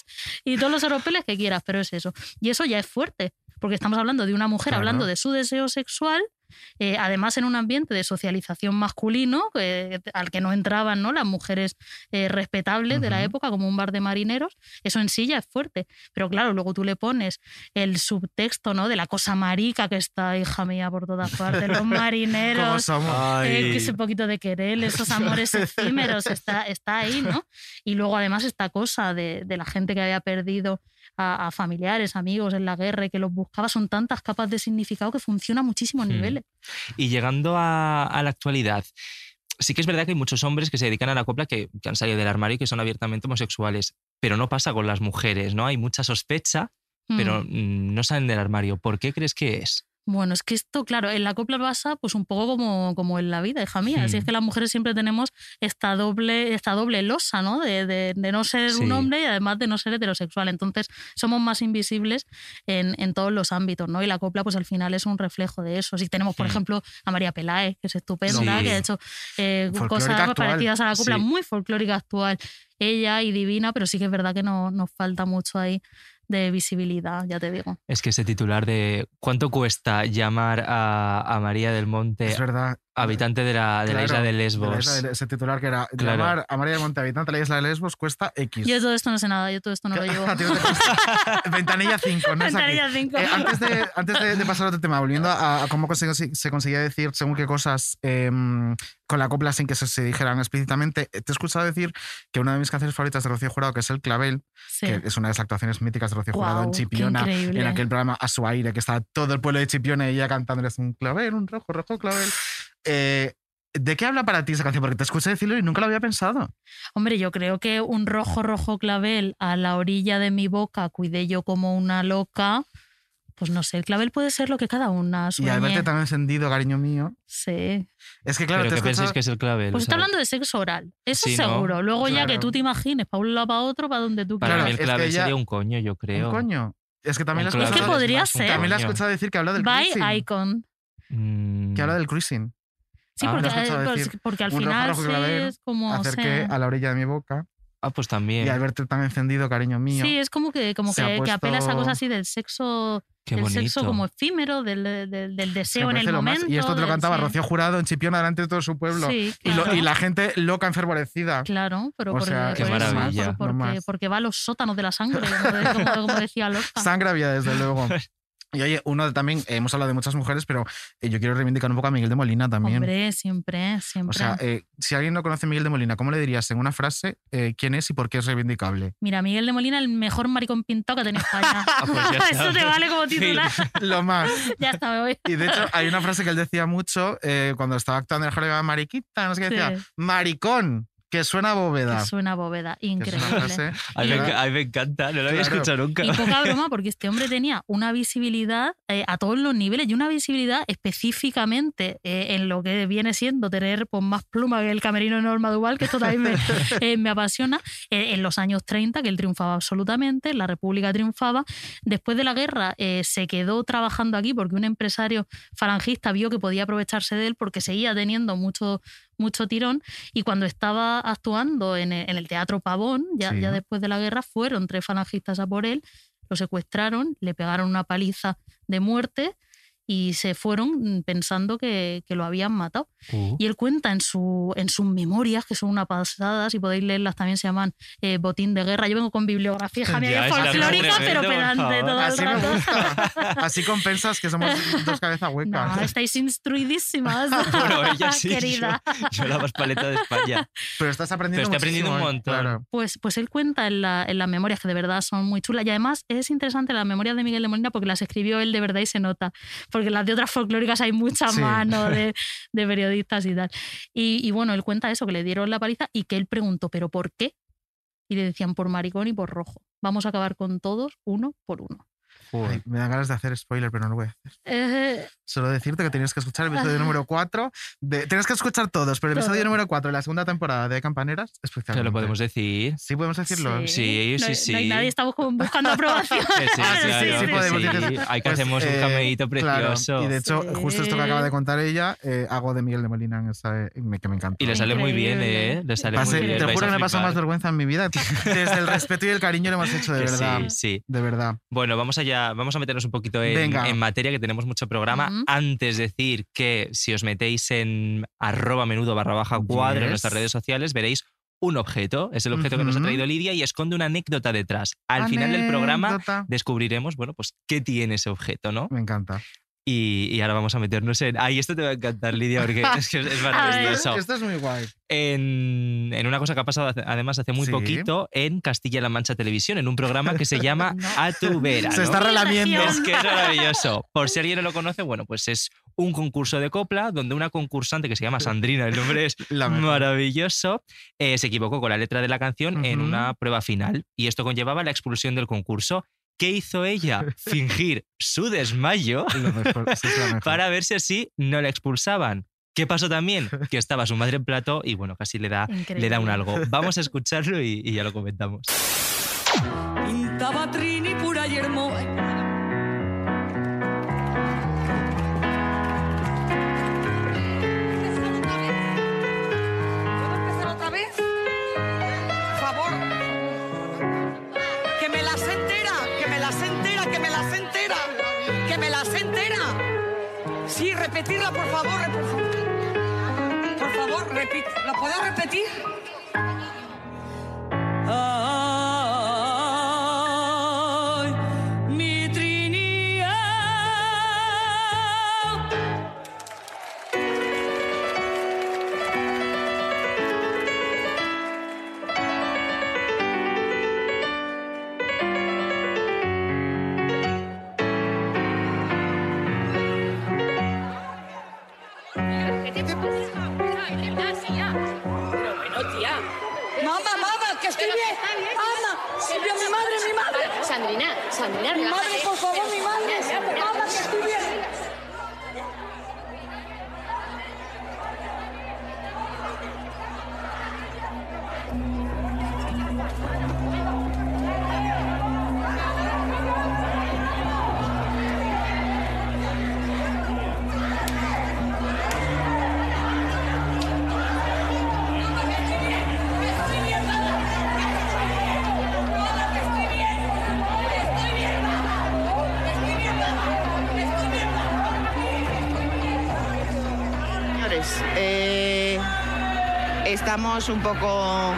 y todos los oropeles que quieras, pero es eso. Y eso ya es fuerte, porque estamos hablando de una mujer Claro. hablando de su deseo sexual. Eh, además en un ambiente de socialización masculino eh, al que no entraban ¿no? las mujeres eh, respetables de la época como un bar de marineros eso en sí ya es fuerte pero claro luego tú le pones el subtexto ¿no? de la cosa marica que está hija mía por todas partes los ¿Cómo marineros ese poquito de querer, esos amores efímeros, está, está ahí, ¿no? Y luego además esta cosa de, de la gente que había perdido a, a familiares, amigos en la guerra y que los buscaba, son tantas capas de significado que funciona a muchísimos Hmm. niveles. Y llegando a, a la actualidad, sí que es verdad que hay muchos hombres que se dedican a la copla que, que han salido del armario y que son abiertamente homosexuales, pero no pasa con las mujeres, ¿no? Hay mucha sospecha, pero Mm. mm, no salen del armario. ¿Por qué crees que es? Bueno, es que esto, claro, en la copla pasa pues un poco como, como en la vida, hija mía. Así es que las mujeres siempre tenemos esta doble, esta doble losa, ¿no? De, de- de no ser un Sí. hombre y además de no ser heterosexual. Entonces somos más invisibles en, en todos los ámbitos, ¿no? Y la copla, pues al final es un reflejo de eso. Si tenemos, por Hmm. ejemplo, a María Peláez, que es estupenda, Sí. que ha hecho eh, cosas actual. parecidas a la copla, Sí. muy folclórica actual. Ella y divina, pero sí que es verdad que no, nos falta mucho ahí de visibilidad, ya te digo. Es que ese titular de ¿cuánto cuesta llamar a, a María del Monte, Es verdad. Habitante de la, de la Claro, isla de de la Lesbos? isla de- ese titular que era Claro. llamar a María de Monte, habitante de la isla de Lesbos, cuesta X. Yo todo esto no sé nada, yo todo esto no lo llevo. Ventanilla 5, no. Ventanilla cinco. Eh, antes de, antes de, de pasar a otro tema, volviendo a, a cómo se, se conseguía decir según qué cosas em, con la copla sin que se, se dijeran explícitamente, eh, te he escuchado decir que una de mis canciones favoritas de Rocío Jurado, que es El Clavel, Sí. que es una de las actuaciones míticas de Rocío Jurado en Chipiona, en aquel programa A su aire, que estaba todo el pueblo de Chipiona y ella cantándoles un clavel, un rojo, rojo clavel. Eh, ¿De qué habla para ti esa canción? Porque te escuché decirlo y nunca lo había pensado. Hombre, yo creo que un rojo, rojo clavel a la orilla de mi boca cuidé yo como una loca. Pues no sé, el clavel puede ser lo que cada una Y sueñe. al verte tan encendido, cariño mío. Sí. Es que claro, ¿Pero te pensáis escuchado- que es el clavel? Pues está hablando de sexo oral. Eso Sí, ¿no? seguro. Luego ya que tú te imagines para un lado, para otro, para donde tú Para mí quieras. el es que clavel sería un coño, yo creo. Un coño. Es que también la Es que podría ser. También la he escuchado decir que habla del By cruising. Icon. Mm, Que habla del cruising. Sí, Ah, porque, pues, decir. porque al final rojo sí es como. Acerqué sí. a la orilla de mi boca. Ah, pues también. Y al verte tan encendido, cariño mío. Sí, es como que, como se ha que, que apela a esa puesto- cosa así del sexo, Qué del bonito. sexo como efímero, del, del, del deseo en el lo más. momento. Y esto te lo cantaba sí. Rocío Jurado en Chipiona delante de todo su pueblo. Sí, Y, lo- claro. y la gente loca, enfervorecida. Claro, pero O porque, sea, Qué por por- porque, porque va a los sótanos de la sangre, como- como decía Lorca. Sangre había, desde luego. Y oye, uno también, eh, hemos hablado de muchas mujeres, pero eh, yo quiero reivindicar un poco a Miguel de Molina también. Hombre, siempre, siempre. o sea, eh, si alguien no conoce a Miguel de Molina, ¿cómo le dirías en una frase eh, quién es y por qué es reivindicable? Mira, Miguel de Molina, el mejor maricón pintado que ha tenido España. Ah, pues Eso te vale como titular. Lo más. ya está, me voy. Y de hecho, hay una frase que él decía mucho eh, cuando estaba actuando en el Jareba Mariquita, no sé qué decía, Sí. maricón, que suena a bóveda. Que suena bóveda, increíble. frase Ay, me, encanta, no lo había Claro. escuchado nunca. Y poca broma, porque este hombre tenía una visibilidad eh, a todos los niveles y una visibilidad específicamente eh, en lo que viene siendo tener pues, más pluma que el camerino de Norma Duval, que esto también me, eh, me apasiona. Eh, en los años 30, que él triunfaba absolutamente, la República triunfaba. Después de la guerra eh, se quedó trabajando aquí porque un empresario falangista vio que podía aprovecharse de él porque seguía teniendo mucho, mucho tirón. Y cuando estaba actuando en el, en el Teatro Pavón, ya, Sí. ya después de la guerra, fueron tres falangistas a por él, lo secuestraron, le pegaron una paliza de muerte y se fueron mm, pensando que, que lo habían matado. Uh. Y él cuenta en, su, en sus memorias, que son una pasada, si podéis leerlas también se llaman eh, Botín de Guerra. Yo vengo con bibliografía Ya, la folclórica, pero pedante todo el Así me rato. gusta. Así compensas que somos dos cabezas huecas. No, estáis instruidísimas, Bueno, ella sí, yo- querida. Yo, la más paleta de España. Pero estás aprendiendo Pero estoy aprendiendo un montón. Claro. Pues, pues él cuenta en, la- en las memorias que de verdad son muy chulas. Y además es interesante las memorias de Miguel de Molina porque las escribió él de verdad y se nota. Porque las de otras folclóricas hay mucha Sí. mano de, de periodistas y tal. Y, y bueno, él cuenta eso, que le dieron la paliza y que él preguntó, ¿pero por qué? Y le decían, por maricón y por rojo. Vamos a acabar con todos uno por uno. Ay, me dan ganas de hacer spoiler, pero no lo voy a hacer. Eh, Solo decirte que tienes que escuchar el episodio número 4. De, tienes que escuchar todos, pero el episodio Todo. número 4 de la segunda temporada de Campaneras, Se especialmente. lo podemos decir. Sí, podemos decirlo. Sí, no, sí, no hay sí. nadie está buscando aprobación. Sí, Ah, sí, claro, sí, sí, que podemos sí. decir. Ahí que Pues, hacemos un eh, cameíto claro, precioso. y de hecho, Sí. justo esto que acaba de contar ella, eh, hago de Miguel de Molina en esa, que me encanta. Y le sale muy bien. ¿eh? Le sale Pasé- muy bien. te juro que me pasó más vergüenza en mi vida. Desde el respeto y el cariño lo hemos hecho, de Que verdad. Sí, sí. De verdad. Bueno, vamos allá, vamos a meternos un poquito en, materia, que tenemos mucho programa. Ujú. Antes decir que si os metéis en arroba menudo barra baja cuadro en nuestras redes sociales, veréis un objeto. Es el objeto que nos ha traído Lidia y esconde una anécdota detrás. Al final del programa descubriremos, bueno, pues qué tiene ese objeto, ¿no? Me encanta. Y, y ahora vamos a meternos en... Ay, esto te va a encantar, Lidia, porque es que es maravilloso. Esto es muy guay. En, en una cosa que ha pasado hace- además hace muy Sí. poquito en Castilla-La Mancha Televisión, en un programa que se llama No. A tu vera. Se ¿no? está relamiendo. Es que es maravilloso. Por si alguien no lo conoce, bueno, pues es un concurso de copla donde una concursante que se llama Sandrina, el nombre es La maravilloso, eh, se equivocó con la letra de la canción en una prueba final y esto conllevaba la expulsión del concurso. ¿Qué hizo ella? Fingir su desmayo para ver si así no la expulsaban. ¿Qué pasó también? Que estaba su madre en plato y bueno, casi le da, le da un algo. Vamos a escucharlo y, y ya lo comentamos. Pintaba Trini Sí, repetirla, por favor, por favor. Por favor, repite. ¿La puedo repetir? Ay, un poco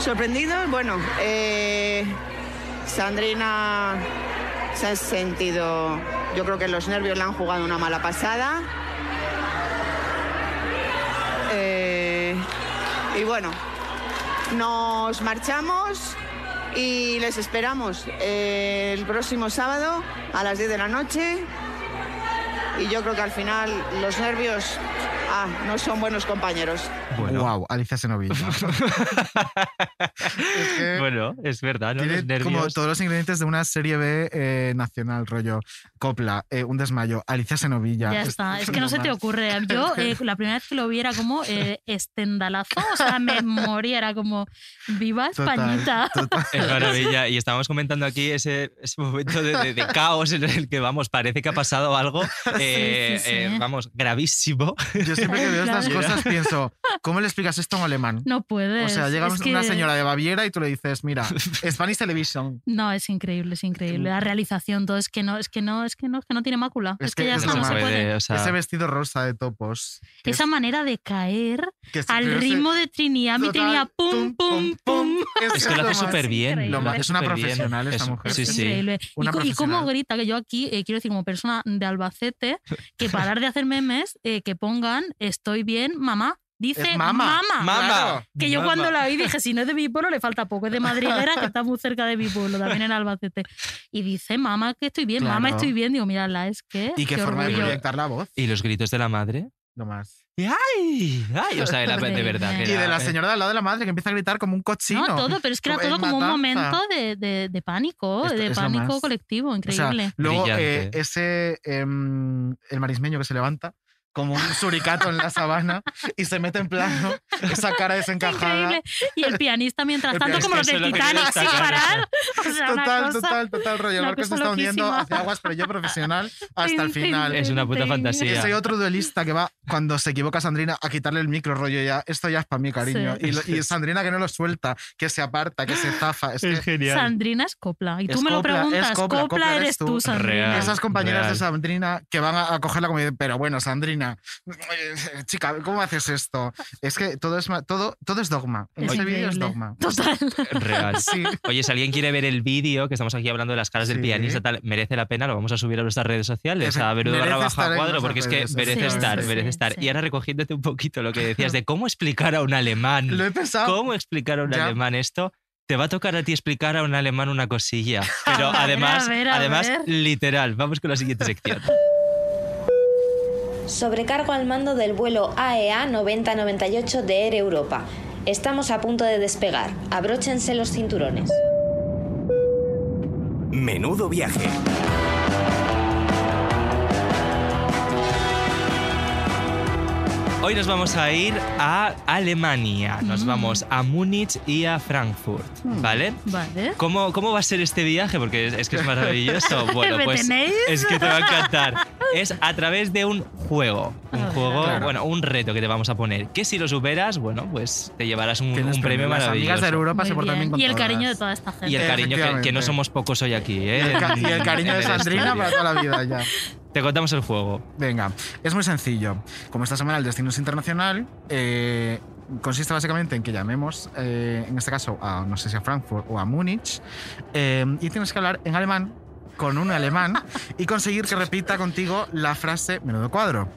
sorprendidos. Bueno, eh, Sandrina se ha sentido, yo creo que los nervios le han jugado una mala pasada. Eh, y bueno, nos marchamos y les esperamos eh, el próximo sábado a las 10 de la noche y yo creo que al final los nervios ah, no son buenos compañeros. Bueno, Wow, Alicia Senovilla. es bueno es verdad, ¿no? tiene Los nervios. como todos los ingredientes de una serie B eh, nacional, rollo copla, eh, un desmayo, Alicia Senovilla. Ya está, es que no se te ocurre. Yo eh, la primera vez que lo vi era como eh, estendalazo, o sea, me moría, era como viva Total, Españita. total. Es maravilla. Y estábamos comentando aquí ese, ese momento de, de- de caos en el que, vamos, parece que ha pasado algo, eh, sí, sí. eh, vamos, gravísimo. Yo siempre que veo estas Claro. cosas pienso, ¿cómo le explicas esto a un alemán? No puedes. O sea, llega es una que- señora de Baviera y tú le dices, mira, Spanish Television. No, es increíble, es increíble. La realización, todo es que no, es que no, es que no, es que no tiene mácula. Es, que, ya es no se puede. o sea, Ese vestido rosa de topos. Esa es- manera de caer al ritmo de Trinidad, mi Trinidad, pum, pum, pum. es que lo hace súper bien. lo es una profesional esta Es- mujer. Sí, Es sí. increíble. Y, Una y cómo grita, que yo aquí eh, quiero decir como persona de Albacete, que parar de hacer memes, eh, que pongan estoy bien, mamá. Dice mama. mamá. Mama. Que yo Mama. cuando la oí dije, si no es de mi pueblo, le falta poco. Es de Madriguera, que está muy cerca de mi pueblo, también en Albacete. Y dice, mamá, que estoy bien, mamá, Claro. estoy bien. Digo, mírala, es que. Y qué, forma de orgullo. proyectar la voz. Y los gritos de la madre. Lo más. Y ¡Ay! ¡Ay! O sea, era de verdad. que Y de la señora de al lado de la madre que empieza a gritar como un cochino. No, todo, pero es que era todo como un momento de, de- de pánico, Esto de pánico colectivo, O sea, increíble. luego eh, ese em, el marismeño que se levanta como un suricato en la sabana y se mete en plano esa cara desencajada. Increíble. Y el pianista, mientras El tanto, pianista, como los es del lo Titanic sin parar. O sea, una Total, cosa- total, total, rollo. El barco se está hundiendo hacia aguas, pero yo profesional hasta el final. Es una puta fantasía. Ese otro duelista que va cuando se equivoca Sandrina a quitarle el micro rollo ya, esto ya es para mí, cariño. Sí. Y, lo- y Sandrina que no lo suelta, que se aparta, que se zafa. Es que genial. Sandrina es copla. Y tú Es me lo copla, es preguntas. copla, Copla, copla eres tú. tú, Sandrina. Real. esas compañeras Real. de Sandrina que van a, a cogerla como pero bueno, Sandrina, eh, chica, ¿cómo haces esto? Es que todo es, todo, todo es dogma. En Es ese vídeo es dogma. Total. Real. Sí. Oye, si alguien quiere ver el vídeo, que estamos aquí hablando de las caras del pianista, tal, merece la pena, lo vamos a subir a nuestras redes sociales, a merece barra baja cuadro, porque es que merece sí, estar, sí, merece sí, estar. sí. Y ahora recogiéndote un poquito lo que decías de cómo explicar a un alemán, Lo he pensado. cómo explicar a un Ya. alemán esto. Te va a tocar a ti explicar a un alemán una cosilla. Pero A ver, además, a ver, a además ver. literal. Vamos con la siguiente sección. Sobrecargo al mando del vuelo E AEA 9098 de Air Europa. Estamos a punto de despegar. Abróchense los cinturones. Menudo viaje. Hoy nos vamos a ir a Alemania. Nos Mm. vamos a Múnich y a Frankfurt. ¿Vale? Vale. ¿Cómo, ¿Cómo va a ser este viaje? Porque es, es que es maravilloso. Bueno, ¿Me pues tenéis? es que te va a encantar. Es a través de un juego. Un juego, Claro. bueno, un reto que te vamos a poner. Que si lo superas, bueno, pues te llevarás un, un premio Las maravilloso. amigas de Europa se portan bien bien. con Y el cariño de toda esta gente. Y el cariño, que, que no somos pocos hoy aquí, Y ¿eh? el, ca- y el cariño de el Sandrina para toda la vida ya. Te contamos el juego. Venga, es muy sencillo. Como esta semana el destino es internacional, eh, consiste básicamente en que llamemos, eh, en este caso, a no sé si a Frankfurt o a Múnich, eh, y tienes que hablar en alemán con un alemán y conseguir que repita contigo la frase menudo cuadro.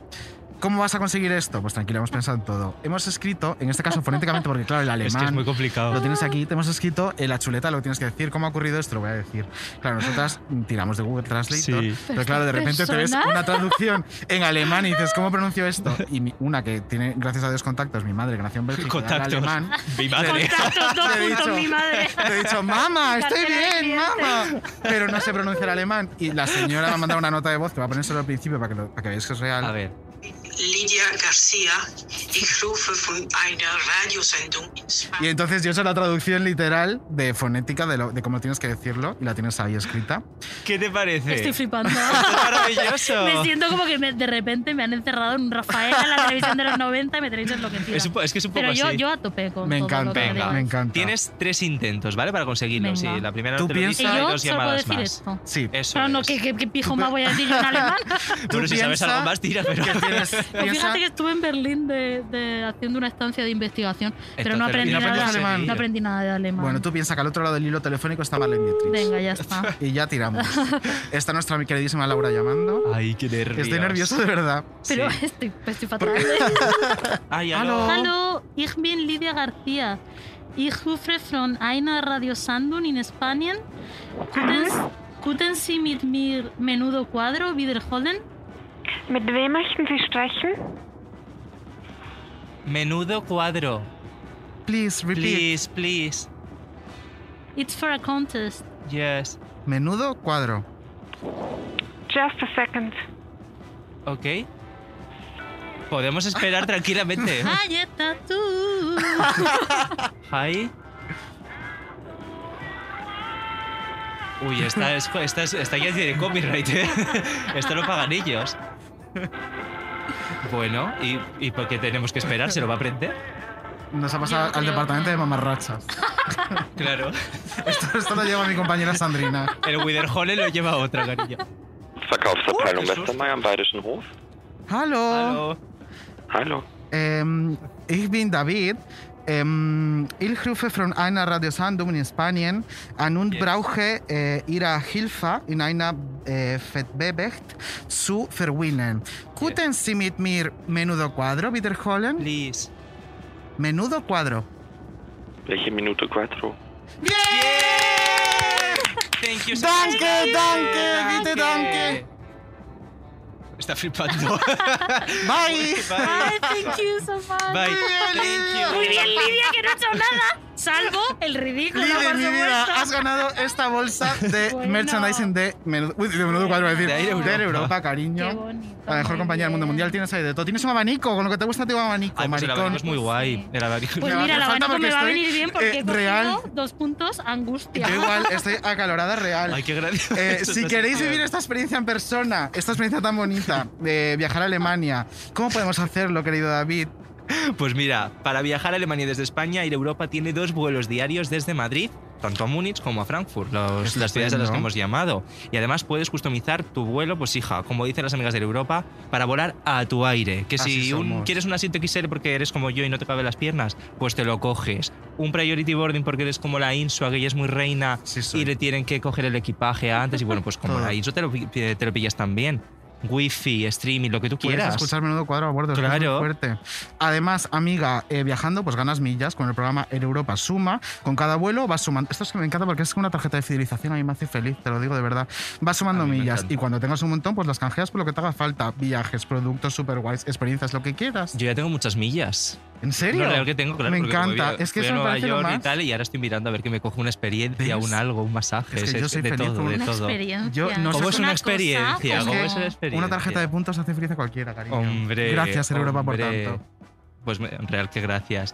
¿Cómo vas a conseguir esto? Pues tranquilo, hemos pensado en todo. Hemos escrito, en este caso fonéticamente, porque claro, el alemán... Es que es muy complicado. Lo tienes aquí, te hemos escrito en la chuleta, lo tienes que decir. ¿Cómo ha ocurrido esto? Lo voy a decir. Claro, nosotras tiramos de Google Translator, Sí. pero claro, de repente te ves una traducción en alemán y dices, ¿cómo pronuncio esto? Y mi- una que tiene, gracias a Dios, contactos, mi madre, que nació en Bélgica, Contactos. alemán. Mi madre. Contactos dos juntos, dicho- mi madre. Le he dicho, mamá, estoy bien, mamá. Pero no sé pronunciar alemán. Y la señora me ha mandado una nota de voz que va a poner solo al principio para que, lo- para que veáis que es real. A ver. Lidia Garcia. Ich rufe von einer Radiosendung. Y entonces yo hecho la traducción literal de fonética de, lo- de cómo tienes que decirlo y la tienes ahí escrita. ¿Qué te parece? Estoy flipando. Esto es maravilloso. Me siento como que me- de repente me han encerrado en un Rafael en la televisión de los 90 y me tenéis enloquecida. Es, es que es un poco Pero yo, así. yo a tope con Me todo encanta, lo que Venga, me encanta. Tienes tres intentos, ¿vale? Para conseguirlo. Sí, la primera Tú no te lo piensa- dice Y yo dos solo puedo llamadas decir más. esto. Sí. Eso No, no, es. ¿qué, qué, qué pijoma voy a decir yo en alemán? Bueno, si sabes algo más, tira, pero... que tienes- Piensa- fíjate que estuve en Berlín de, de- haciendo una estancia de investigación, pero no Entonces, aprendí ¿y no nada. alemán? No aprendí nada de alemán. Bueno, tú piensas que al otro lado del hilo telefónico está Marlene Dietrich. Venga, ya está. Y ya tiramos. Está nuestra queridísima Laura llamando. Ay, qué nervios. Estoy nervioso de verdad. Pero Sí. estoy, estoy fatal. Ay, Aló. Hallo, ich bin Lidia García. Ich rufe von einer Radiosendung in Spanien. Könnten, könnten Sie mit mir menudo cuadro wiederholen? Mit wem möchten Sie sprechen? Menudo cuadro. Please, repeat. Please, please. It's for a contest. Yes. Menudo cuadro. Just a second. Ok. Podemos esperar tranquilamente. Ahí está tú. Hi. Uy, esta, es, esta, es- esta ya tiene copyright, ¿eh? Esto lo pagan ellos. Bueno, ¿y, ¿y por qué tenemos que esperar? ¿Se lo va a aprender? Nos ha pasado Yo al creo departamento de mamarrachas. Claro. Esto, esto lo lleva mi compañera Sandrina. El Widerhole lo lleva a otra, cariño. Verkaufsabteilung Oh. Westermeier am Bayerischen Hof. Hallo. Hallo. Hallo. Ähm, ich bin David. Ähm, ich rufe von einer Radiosendung in Spanien an und Yes. brauche äh, Ihre Hilfe in einer äh, Wettbewerb zu verwinnen. Könnten Sie mit mir Menudo Cuadro wiederholen? Please. Menudo Cuadro. Welche Minute Quattro? Thank you so Danke, much. danke, bitte danke. Está flipando. Bye. Ay, thank you so much. Bye. Muy bien, Lidia, que no ha hecho nada, salvo el ridículo, Lidia, por mi vida, has ganado esta bolsa de Bueno. merchandising de Menudo, uy, de menudo Cuadro, es decir, De Air Europa. Europa, cariño. Qué bonito. La mejor compañía del mundo mundial tienes ahí de todo. Tienes un abanico, con lo que te gusta te un abanico, Ay, pues el maricón. abanico es muy guay. El abanico. Pues va- mira, el abanico me va a venir bien porque eh, real. dos puntos angustia. Yo igual estoy acalorada real. Ay, qué gracioso. Eh, si queréis vivir esta experiencia en persona, esta experiencia tan bonita de viajar a Alemania, ¿cómo podemos hacerlo, querido David? Pues mira, para viajar a Alemania desde España, Air Europa tiene dos vuelos diarios desde Madrid, tanto a Múnich como a Frankfurt, los- las ciudades a las que hemos llamado. Y además puedes customizar tu vuelo, pues hija, como dicen las amigas de Air Europa, para volar a tu aire. Que Así si un- quieres un asiento XL porque eres como yo y no te caben las piernas, pues te lo coges. Un priority boarding porque eres como la Insua, que ella es muy reina Sí y le tienen que coger el equipaje antes. Y bueno, pues como la Insua te lo, te lo pillas también. Wifi, streaming, lo que tú Puedes quieras. escuchar menudo cuadro a bordo, es que es muy Claro. fuerte. Además, amiga, eh, viajando, pues ganas millas con el programa Air Europa Suma. Con cada vuelo vas sumando. Esto es que me encanta porque es una tarjeta de fidelización, a mí me hace feliz, te lo digo de verdad. Vas sumando millas y cuando tengas un montón, pues las canjeas por lo que te haga falta. Viajes, productos super guays, experiencias, lo que quieras. Yo ya tengo muchas millas. ¿En serio? Lo real que tengo, claro. Me encanta. voy a- Es que fui eso a me lo y más. tal, y ahora estoy mirando a ver que me cojo una experiencia, ¿Ves? un algo, un masaje. Es que yo soy de feliz todo, con de Una todo. experiencia. Yo no sé ¿Cómo es una cosa experiencia? como- ¿Cómo es una experiencia? Una tarjeta de puntos hace feliz a cualquiera, cariño. Hombre. Gracias, Air Europa, por tanto. Pues en real que gracias.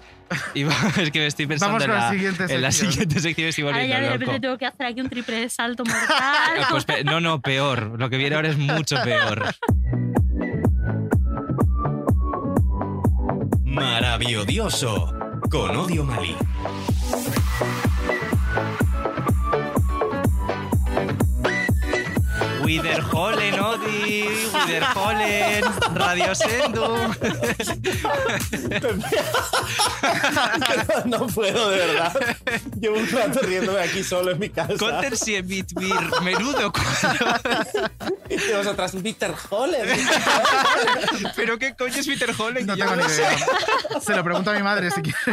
Y es que me estoy pensando Vamos en, la siguiente en la sección. siguiente sección y volviendo ya de loco. repente tengo que hacer aquí un triple salto mortal. Pues no, no, peor. Lo que viene ahora es mucho peor. Maravilloso. Con Odio Mali. Widerholen, Odi, Widerholen, Radio Sendung. no puedo, de verdad. Llevo un rato riéndome aquí solo en mi casa. Conter sie mit mir menudo Y vosotras, Peter Holland. ¿Pero qué coño es Peter Hollen? No tengo ni idea. Se lo pregunto a mi madre si quieres.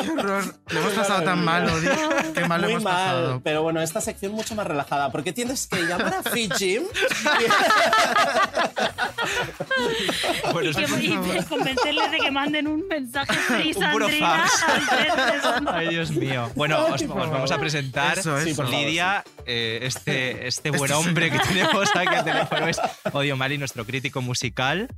Qué horror. Lo hemos pasado tan mal, Odi. Qué mal lo Muy hemos mal, pasado. pero bueno, esta sección mucho más relajada, porque tienes que llamar a Free Gym. Bueno, y, que, y convencerles de que manden un mensaje free Sandrina fax. al 331. Ay, Dios mío. Bueno, os, os vamos a presentar. Eso, Lidia, eh, este, este buen hombre que tenemos aquí al teléfono es Odio Mali, nuestro crítico musical.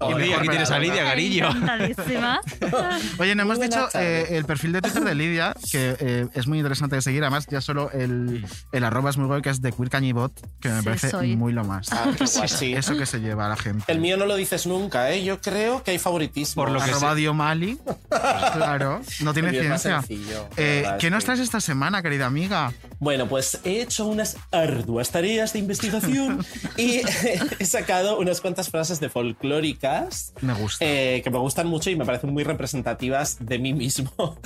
Y mejor aquí tienes a. Lidia, cariño. Oye, no hemos dicho eh, el perfil de Twitter de Lidia, que eh, es muy interesante de seguir. Además, ya solo el, el arroba es muy guay, que es de Queer Cañibot, que me Sí, parece soy. muy lo más. Ah, sí. Eso que se lleva a la gente. El mío no lo dices nunca, ¿eh? Yo creo que hay favoritismo. Por lo que Arroba. Diomali. Claro, no tiene ciencia. sencillo, Eh, verdad ¿Qué nos traes esta semana, querida amiga? Bueno, pues he hecho unas arduas tareas de investigación y he sacado unas cuantas frases de Me gusta. eh, que me gustan mucho y me parecen muy representativas de mí mismo.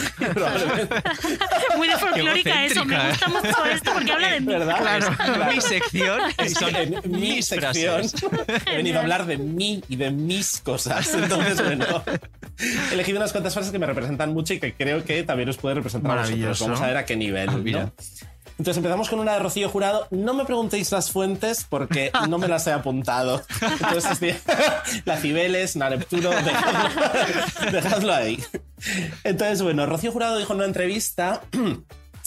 Muy de folclórica eso. Me gusta mucho esto porque habla de mí. ¿Verdad? Mi sección son en mi mis sección frases. he venido a hablar de mí y de mis cosas. Entonces, bueno, he elegido unas cuantas frases que me representan mucho y que creo que también os puede representar a vosotros. Vamos a ver a qué nivel. Ah, ¿no? Entonces empezamos con una de Rocío Jurado. No me preguntéis las fuentes porque no me las he apuntado. Entonces, estoy- la Cibeles, la Neptuno, dejadlo ahí. Entonces, bueno, Rocío Jurado dijo en una entrevista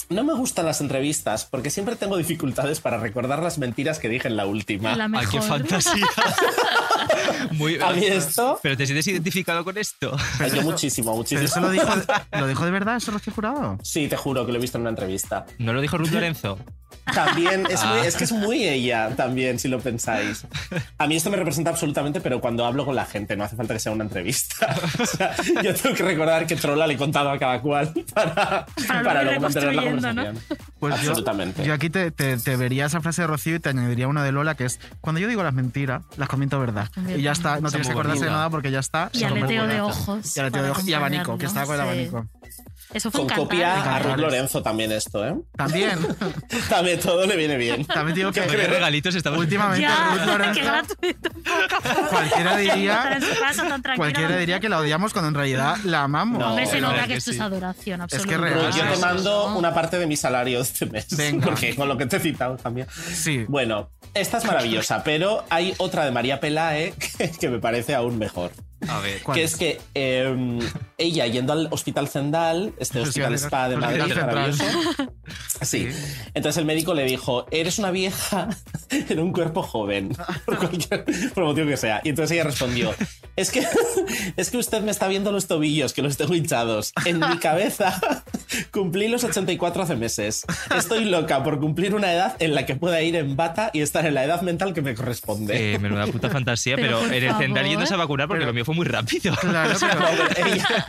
No me gustan las entrevistas porque siempre tengo dificultades para recordar las mentiras que dije en la última. La Ay, qué mejor. fantasía. Muy, A mí esto- ¿Pero te sientes identificado con esto? Yo muchísimo, ¿Pero muchísimo. eso lo dijo, lo dijo de verdad, eso lo que he jurado? Sí, te juro que lo he visto en una entrevista. ¿No lo dijo Ruth Lorenzo? También es, muy- Ah. es que es muy ella, también, si lo pensáis. A mí esto me representa absolutamente, pero cuando hablo con la gente, no hace falta que sea una entrevista. O sea, yo tengo que recordar que trola le he contado a cada cual para, Para para, luego mantener la reconstruyendo, ¿no? conversación. Pues Absolutamente. Yo, aquí te, te- te vería esa frase de Rocío y te añadiría una de Lola que es: Cuando yo digo las mentiras, las comento verdad. Y ya está, no tienes que muy acordarse de nada porque ya está. Y muy aleteo de ojos. Y aleteo de ojos y abanico, que estaba con el abanico. sí. Eso fue Con copia a. Ruth Lorenzo también esto, ¿eh? También, También todo le viene bien. también digo que ¿Qué regalitos estamos últimamente Ya, Ruth qué Lorenzo, gratuito. cualquiera diría, cualquiera diría que la odiamos cuando en realidad la amamos. No, Hombre, se nota es que que esto es sí. adoración, que absolutamente. real. Ruth, yo te mando una parte de mi salario este mes. Venga. Porque con lo que te he citado también. Sí. Bueno, esta es maravillosa, pero hay otra de María Pelae que, que me parece aún mejor. A ver. ¿Cuál que es? es que eh, ella yendo al Hospital Zendal, este Sí, hospital al- spa de Madrid, maravilloso. Sí. Entonces el médico le dijo, eres una vieja en un cuerpo joven, por cualquier por motivo que sea. Y entonces ella respondió, es que, es que usted me está viendo los tobillos, que los tengo hinchados. En mi cabeza cumplí los 84 hace meses. Estoy loca por cumplir una edad en la que pueda ir en bata y estar en la edad mental que me corresponde. Eh, menuda puta fantasía, Pero pero, en el Zendal yéndose a vacunar porque lo mío fue muy rápido. Claro, pero- No, pero ella-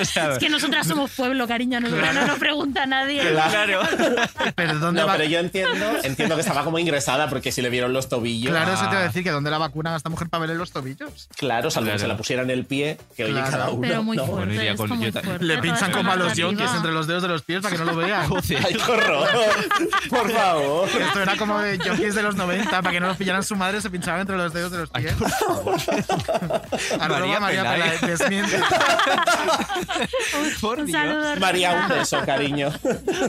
O sea, Es que nosotras somos pueblo, cariño, nosotras no nos pregunta nadie. claro. pero ¿dónde no, va? pero yo entiendo, entiendo que estaba como ingresada porque si le vieron los tobillos. Claro, eso te iba a Ah. decir que ¿dónde la vacunan a esta mujer para verle los tobillos? Claro, salvo que Claro. se la pusiera en el pie, que oye Claro. cada uno. Pero muy ¿no? fuerte. Bueno, con- muy fuerte, Le pinchan como a los yonkis entre los dedos de los pies para que no lo vean. Joder. ¡Ay, qué horror! Por favor. Esto era como de yonkis de los 90, para que no los pillaran su madre, se pinchaban entre los dedos de los pies. Arroba María María Pelae. Pelae, desmiente. Por Un Dios. saludo. María, un beso, cariño.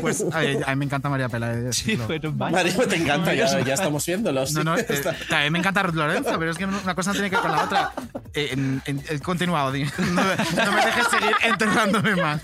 Pues a mí, a mí me encanta María Pelae. de Sí, bueno, vaya. María, te encanta, ya, ya estamos viéndolos. No, no, eh, también me encanta Ruth Lorenzo, pero es que una cosa no tiene que ver con la otra. Eh, en- en- he continuado, no, no me dejes seguir enterrándome más.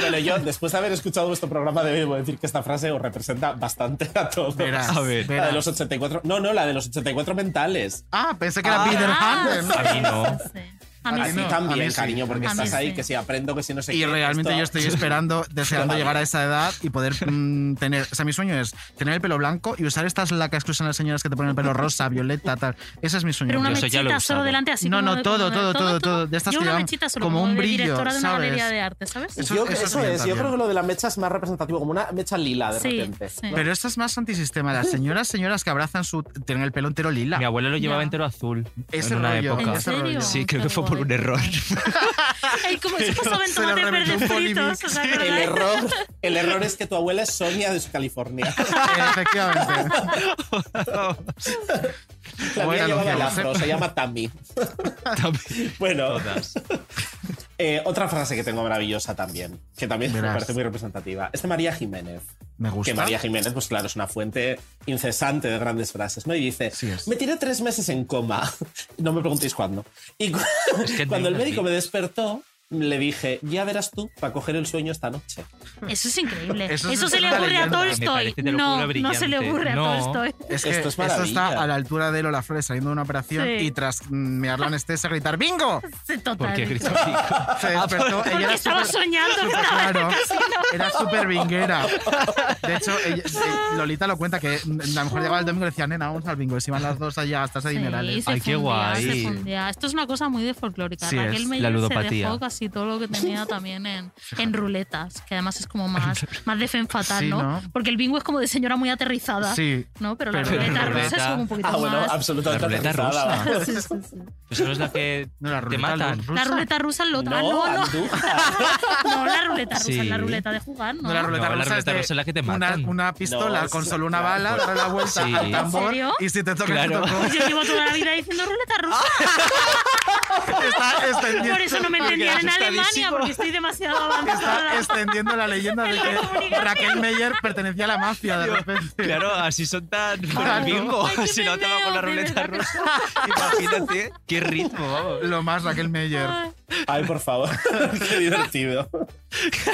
Bueno, yo, después de haber escuchado vuestro programa, debo decir que esta frase os representa bastante a todos. Verás, A ver. La verás. de los 84. No, no, la de los 84 mentales. Ah, pensé que era Ah. Peter Ah, Pan. A mí no. Sí. A mí A sí. ti no, a también, mí cariño, porque estás ahí, que si aprendo, que si no sé Y qué. realmente esto- yo estoy esperando, deseando llegar a esa edad y poder mm, tener. O sea, mi sueño es tener el pelo blanco y usar estas lacas que usan las señoras que te ponen el pelo rosa, violeta, tal. Ese es mi sueño. Pero una mechita solo delante así No, como no, de- todo, como de- todo, todo, todo, de estas Yo que una llevan mechita solo como como, un de brillo, directora de una ¿sabes? galería de arte, ¿sabes? Eso- Yo, eso eso también, es, yo creo que lo de la mecha es más representativo, como una mecha lila de Sí, repente. sí. Pero esto es más antisistema. Las señoras, señoras que abrazan su. tienen el pelo entero lila. Mi abuelo lo llevaba entero azul Ese en una rollo. Sí, creo que fue por un error. Ay, como eso pasaba en verdes un fritos. ¿os El error, el error es que tu abuela es Sonia de California. Efectivamente. La mía llevaba el afro, se llama Tammy. Bueno, Todas. Eh, otra frase que tengo maravillosa también, que también me parece muy representativa. Es de María Jiménez. Me gusta. Que María Jiménez, pues claro, es una fuente incesante de grandes frases, ¿no? Y dice, Sí me tiré tres meses en coma. No me preguntéis cuándo. Y cu- que cuando el médico me despertó, le dije, ya verás tú para coger el sueño esta noche. Eso es increíble. Eso Eso, es se le ocurre a Tolstoy. No, no se le ocurre a No. Tolstoy. Es que Esto esto, es maravilla. está a la altura de Lola Flores saliendo de una operación Sí. y tras mirar la anestesia gritar ¡Bingo! Sí, Total. ¿Por qué grito Se despertó. Porque ella era estaba súper- soñando. claro. Era súper vinguera. De hecho, ella- eh, Lolita lo cuenta que a lo mejor llegaba el domingo y le decía, nena, vamos al bingo. Y se iban las dos allá hasta ese Sí, dinerales. se Ay, qué guay. se. Esto es una cosa muy de folclórica. Sí, Raquel es. Meyer La se ludopatía. dejó casi todo lo que tenía también en, en ruletas, que además es como más, más de femme fatal, Sí, ¿no? ¿no? Porque el bingo es como de señora muy aterrizada. Sí. ¿no? Pero, la Pero la ruleta rusa ruleta- es como un poquito Ah, bueno, más. absolutamente La ruleta rusa. Sí, sí, sí. Eso no es la que No, la te ruleta matan. rusa. La ruleta rusa es lo No, ah, no, no. No, la ruleta rusa Sí. es la ruleta de jugar, ¿no? No, la ruleta No, la rusa, ruleta es, de rusa es la que te una, matan. una pistola No, con solo una claro, bala, pues- dar la vuelta Sí. al tambor ¿En serio? y si te toca, Claro. te tocó. Pues yo llevo toda la vida diciendo ruleta rusa. Está extendiendo, Por eso no me entendían en Alemania, porque estoy demasiado está avanzada. extendiendo la leyenda de que. Raquel Meyer pertenecía a la mafia de repente. Claro, así son tan Claro. bingo. Ay, Si no te va con la ruleta rusa. Imagínate qué ritmo, vamos. Lo más Raquel Meyer. Ay, por favor. Qué divertido.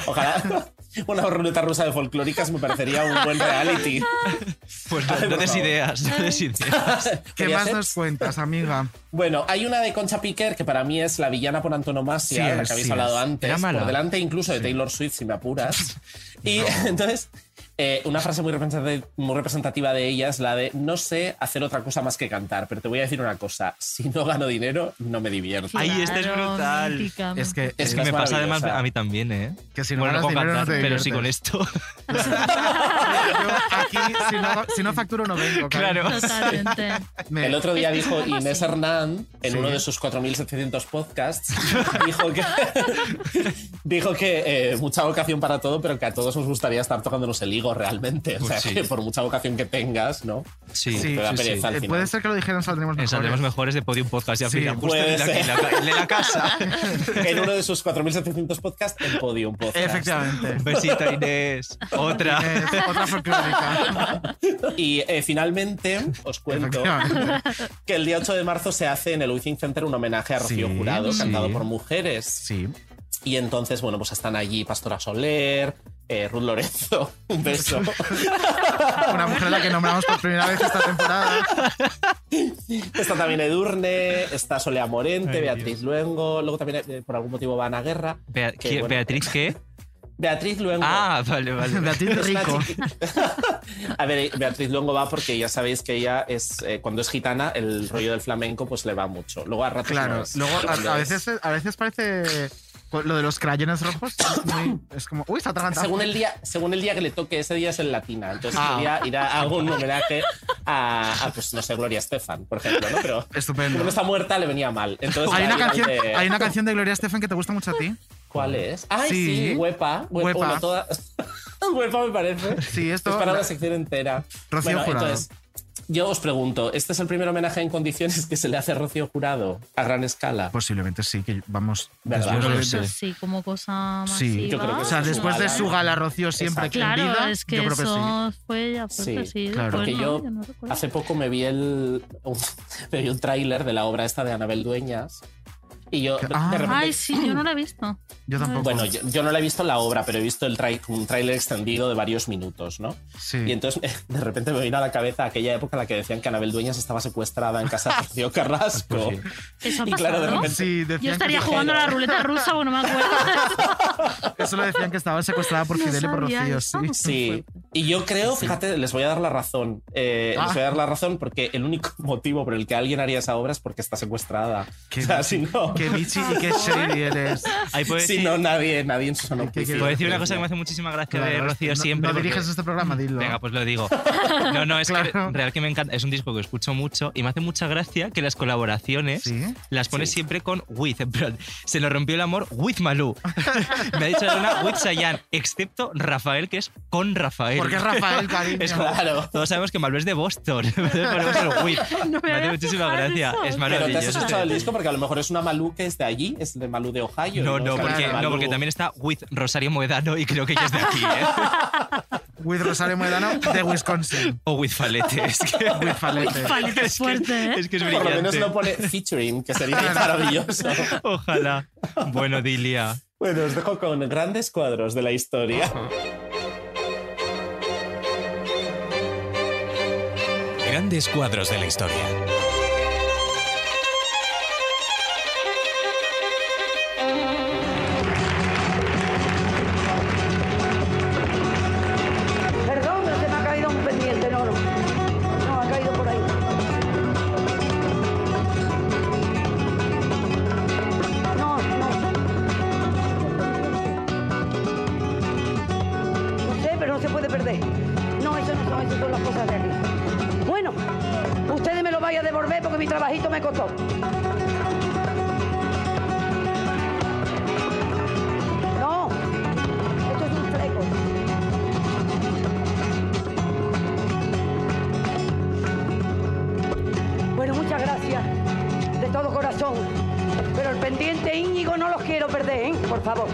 Ojalá una ruleta rusa de folclóricas me parecería un buen reality. Pues no, Ay, no des ideas, no des ideas. ¿Qué ¿Quería más ser? nos cuentas, amiga? Bueno, hay una de Concha Piquer que para mí es la villana por antonomasia, Sí de la que habéis sí hablado es. antes, por delante incluso de Taylor Swift, si me apuras. Y entonces Eh, una frase muy representativa, muy representativa de ella es la de no sé hacer otra cosa más que cantar, pero te voy a decir una cosa, si no gano dinero, no me divierto. Ay, esta es Claro, brutal. mítica. Es que, Es Esta que es me pasa además a mí también, ¿eh? que si no bueno, ganas no puedo dinero no cantar, te pero sí con esto. Yo aquí, si no, si no facturo, no vengo. Claro. Totalmente. Me- El otro día dijo Inés así. Hernán, en Sí. uno de sus 4.700 podcasts, dijo que, dijo que eh, mucha vocación para todo, pero que a todos nos gustaría estar tocándonos el higo realmente. O Pues sea, sí. que por mucha vocación que tengas, ¿no? Sí, Sí, Te da sí, sí. pereza al Eh, final. Puede ser que lo dijeran saldremos En mejores. Saldremos mejores de Podium Podcast. Ya justo puede el de, ser. la, el de la casa. En uno de sus 4.700 podcasts, en Podium Podcast. Efectivamente. Un besito, Inés. Otra. Eh, otra folclórica. Y eh, finalmente os cuento que el día 8 de marzo se hace en el Wizzing Center un homenaje a Rocío Sí, Jurado, sí. cantado por mujeres. Sí. Y entonces, bueno, pues están allí Pastora Soler, eh, Ruth Lorenzo, un beso. Una mujer a la que nombramos por primera vez esta temporada. está también Edurne, está Solea Morente, Ay, Beatriz Luengo, luego también eh, por algún motivo va Ana Guerra. Bea- Que, ¿quién- bueno, ¿Beatriz qué? Beatriz Luengo. Ah, vale, vale. Beatriz Rico. A ver, Beatriz Luengo va porque ya sabéis que ella es, eh, cuando es gitana, el rollo del flamenco pues le va mucho. Luego a ratos no Claro. es. Luego, a, a es- veces, a veces parece. Pues, Lo de los crayones rojos es, muy- es como. Uy, está atragantado. Según el, día, según el día que le toque, ese día es en latina. Entonces Ah. quería ir a algún homenaje a, a, pues, no sé, Gloria Estefan, por ejemplo, ¿no? Pero Estupendo. como está muerta, le venía mal. Entonces, Hay una, canción, de- hay una canción de Gloria Estefan que te gusta mucho a ti. ¿Cuál es? Ay, Sí. sí, Huepa. Hue- Huepa. bueno, toda- Huepa me parece. Sí, esto. es para la- sección entera. Rocío bueno, Jurado. entonces, yo os pregunto, ¿este es el primer homenaje en condiciones que se le hace a Rocío Jurado a gran escala? Posiblemente sí, que vamos. ¿Verdad? lo sé. Pues sí, como cosa Sí, masiva. yo creo que O sea, después de su gala Rocío siempre que en Claro, vida, es que yo creo que sí. eso fue ya Sí, sí. claro. Porque no, yo no hace poco me vi el un, me vi un tráiler de la obra esta de Anabel Dueñas y yo de- Ah. de repente Ay, sí, yo no la he visto. Yo tampoco. Bueno, yo, yo no la he visto la obra, pero he visto el trai- un tráiler extendido de varios minutos, ¿no? Sí. Y entonces de repente me vino a la cabeza aquella época en la que decían que Anabel Dueñas estaba secuestrada en casa de Rocío Carrasco. Eso ha y claro, de repente Sí, Yo estaría que, jugando a la ruleta rusa, bueno, me acuerdo. eso lo decían que estaba secuestrada por No Fidel y por Rocío. eso. Sí. Sí, y yo creo, fíjate, les voy a dar la razón. Eh, Ah. Les voy a dar la razón porque el único motivo por el que alguien haría esa obra es porque está secuestrada. Qué o sea, si no, Qué bichi y qué shady eres. Ahí puedo si decir, no nadie, nadie en su sano ¿Qué- qué- puedo decir una cosa que me hace muchísima gracia de Claro, Rocío no- siempre. No porque- diriges este programa, dilo. Venga, pues lo digo. No, no, es Claro. que real que me encanta. Es un disco que escucho mucho y me hace mucha gracia que las colaboraciones Sí. las pones Sí. siempre con with. En plan, se nos rompió el amor with Malú. me ha dicho una with Sayan, excepto Rafael, que es con Rafael. Porque es Rafael, cariño. Es como- Claro. Todos sabemos que Malú es de Boston. Entonces ponemos el with. No me me hace había muchísima fijado en gracia. eso. Es Pero te has maravilloso. escuchado el disco porque a lo mejor es una Malú que es de allí, es de Malú de Ohio. No, no, es porque, no, porque también está with Rosario Moedano y creo que ella es de aquí, ¿eh? With Rosario Moedano de Wisconsin. O with Falete. Es que, With Falete. Falete es fuerte, ¿eh? es que es Por lo menos brillante. no pone featuring, que sería maravilloso. Ojalá. Bueno, Dilia. Bueno, os dejo con grandes cuadros de la historia. Grandes cuadros de la historia. Porque mi trabajito me costó. No, esto es un fleco. Bueno, muchas gracias de todo corazón. Pero el pendiente Íñigo no los quiero perder, ¿eh? Por favor.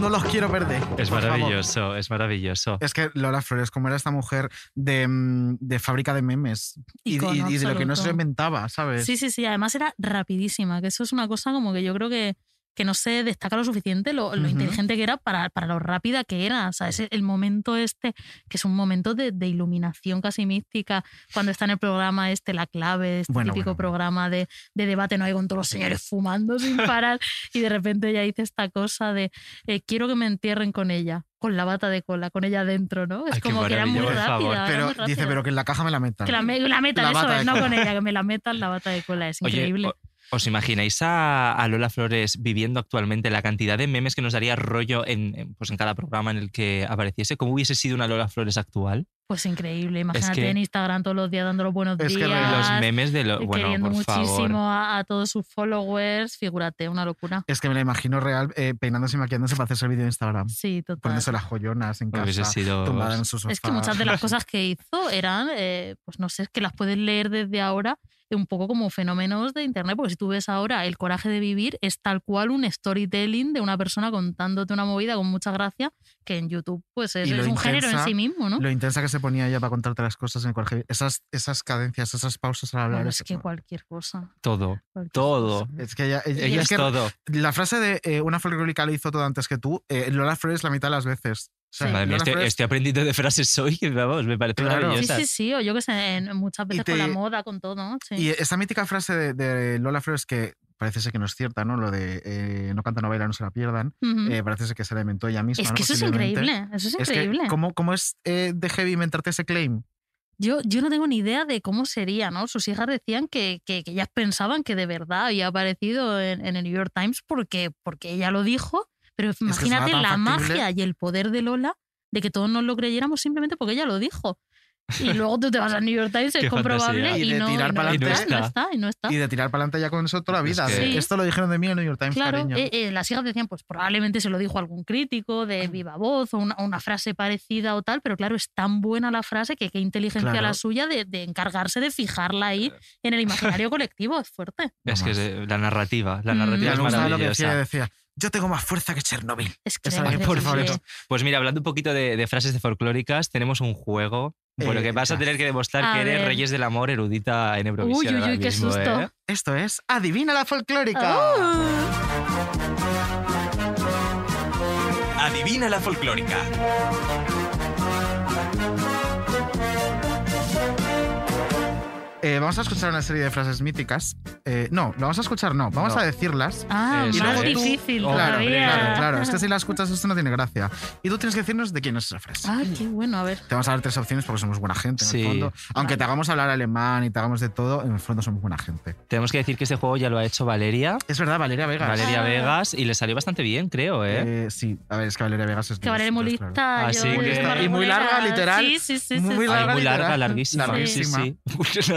No los quiero perder. Es por favor. maravilloso, es maravilloso. Es que Lola Flores, como era esta mujer de, mm, de fábrica de memes y, Icono y- y de lo que no se inventaba, ¿sabes? Sí, sí, sí. Además era rapidísima, que eso es una cosa como que yo creo que que no se destaca lo suficiente lo, inteligente que era para, para lo rápida que era. O sea, ese- el momento este, que es un momento de, de iluminación casi mística, cuando está en el programa este, La Clave, este Bueno, típico bueno, programa de, de debate, no hay con todos los señores fumando sin parar, y de repente ella dice esta cosa de eh, quiero que me entierren con ella, con la bata de cola, con ella dentro, ¿no? Es Ay, como que era muy rápida. favor. era Pero dice, pero que en la caja me la metan. Que la, me- la metan, La eso es, no con ella, que me la metan la bata de cola, es Oye, increíble. o- ¿Os imagináis a, a Lola Flores viviendo actualmente la cantidad de memes que nos daría rollo en, en, pues en cada programa en el que apareciese? ¿Cómo hubiese sido una Lola Flores actual? Pues increíble, imagínate que- en Instagram todos los días dando los buenos Es que días. Los memes de lo. eh, Bueno, queriendo por favor. muchísimo a, a todos sus followers, figúrate, una locura. Es que me la imagino real eh, peinándose y maquillándose para hacerse el vídeo de Instagram. Sí, total. Poniéndose las joyonas en casa. Hubiese sido- Tumbada en su sofá. Es que muchas de las cosas que hizo eran, eh, pues no sé, es que las puedes leer desde ahora un poco como fenómenos de internet, porque si tú ves ahora el coraje de vivir es tal cual un storytelling de una persona contándote una movida con mucha gracia que en YouTube pues es, un género en sí mismo, ¿no? Lo intensa que se ponía ella para contarte las cosas en el colegio. Esas, esas cadencias, esas pausas al hablar. Bueno, es- que cualquier cosa. Todo. cualquier Todo. Es que ella, ella- Ella es es que todo. La frase de eh, una folclórica lo hizo todo antes que tú, eh, Lola Flores la mitad de las veces. O sea, Madre mía, estoy, estoy aprendiendo de frases hoy que, vamos, me parece Claro. Sí, maravillosa. sí, sí, o yo que sé, muchas veces te- con la moda, con todo, ¿no? Sí. Y esa mítica frase de, de Lola Flores que parece ser que no es cierta, ¿no? Lo de eh, no canta, no baila, no se la pierdan. Eh, parece ser que se la inventó ella misma. Es ¿no? que eso es increíble, eso es que, increíble. ¿cómo, cómo es eh, de heavy inventarte ese claim? Yo, yo no tengo ni idea de cómo sería, ¿no? Sus hijas decían que, que, que ellas pensaban que de verdad había aparecido en, en el New York Times porque, porque ella lo dijo, pero imagínate tan la factible. magia y el poder de Lola de que todos nos lo creyéramos simplemente porque ella lo dijo. Y luego tú te vas al New York Times, es comprobable y, Y de no, tirar y no pa'lante. está, Y no está. y no está. Y de tirar para adelante ya con eso toda la vida. Es de, que- Esto lo dijeron de mí en el New York Times, Claro, cariño. eh, eh, las hijas decían, pues probablemente se lo dijo algún crítico de viva voz o una, una frase parecida o tal, pero claro, es tan buena la frase que qué inteligencia Claro. la suya de, de encargarse de fijarla ahí en el imaginario colectivo, es fuerte. Es que es, eh, la narrativa, la Mm. narrativa Ya es gustaba lo que decía, maravillosa. decía, yo tengo más fuerza que Chernobyl. Es que Esa por favor, increíble. Pues mira, hablando un poquito de, de frases de folclóricas, tenemos un juego. Bueno, que vas a tener que demostrar a que eres ver. Reyes del Amor erudita en Uy, Eurovisión. uy, ahora uy, qué mismo, susto. ¿eh? Esto es Adivina la folclórica. Adivina la folclórica. Eh, vamos a escuchar una serie de frases míticas. Eh, no, lo vamos a escuchar, no, vamos No. a decirlas. Ah, Eso más es. difícil Oh, Claro, claro, claro. Es que si la escuchas esto no tiene gracia. Y tú tienes que decirnos de quién es esa frase. Ah, qué bueno, a ver. Te vamos a dar tres opciones porque somos buena gente, en Sí. el fondo. Aunque te hagamos hablar alemán y te hagamos de todo, en el fondo somos buena gente. Tenemos que decir que este juego ya lo ha hecho Valeria. Es verdad, Valeria Vegas. Valeria Ah. Vegas y le salió bastante bien, creo, ¿eh? Eh, sí, a ver, es que Valeria Vegas es Que Valeria Molista. claro. Yo sí, de que y muy larga, literal. Sí, sí, sí. Muy sí, larga, muy larga, literal. larguísima. Larguísima. Sí, sí.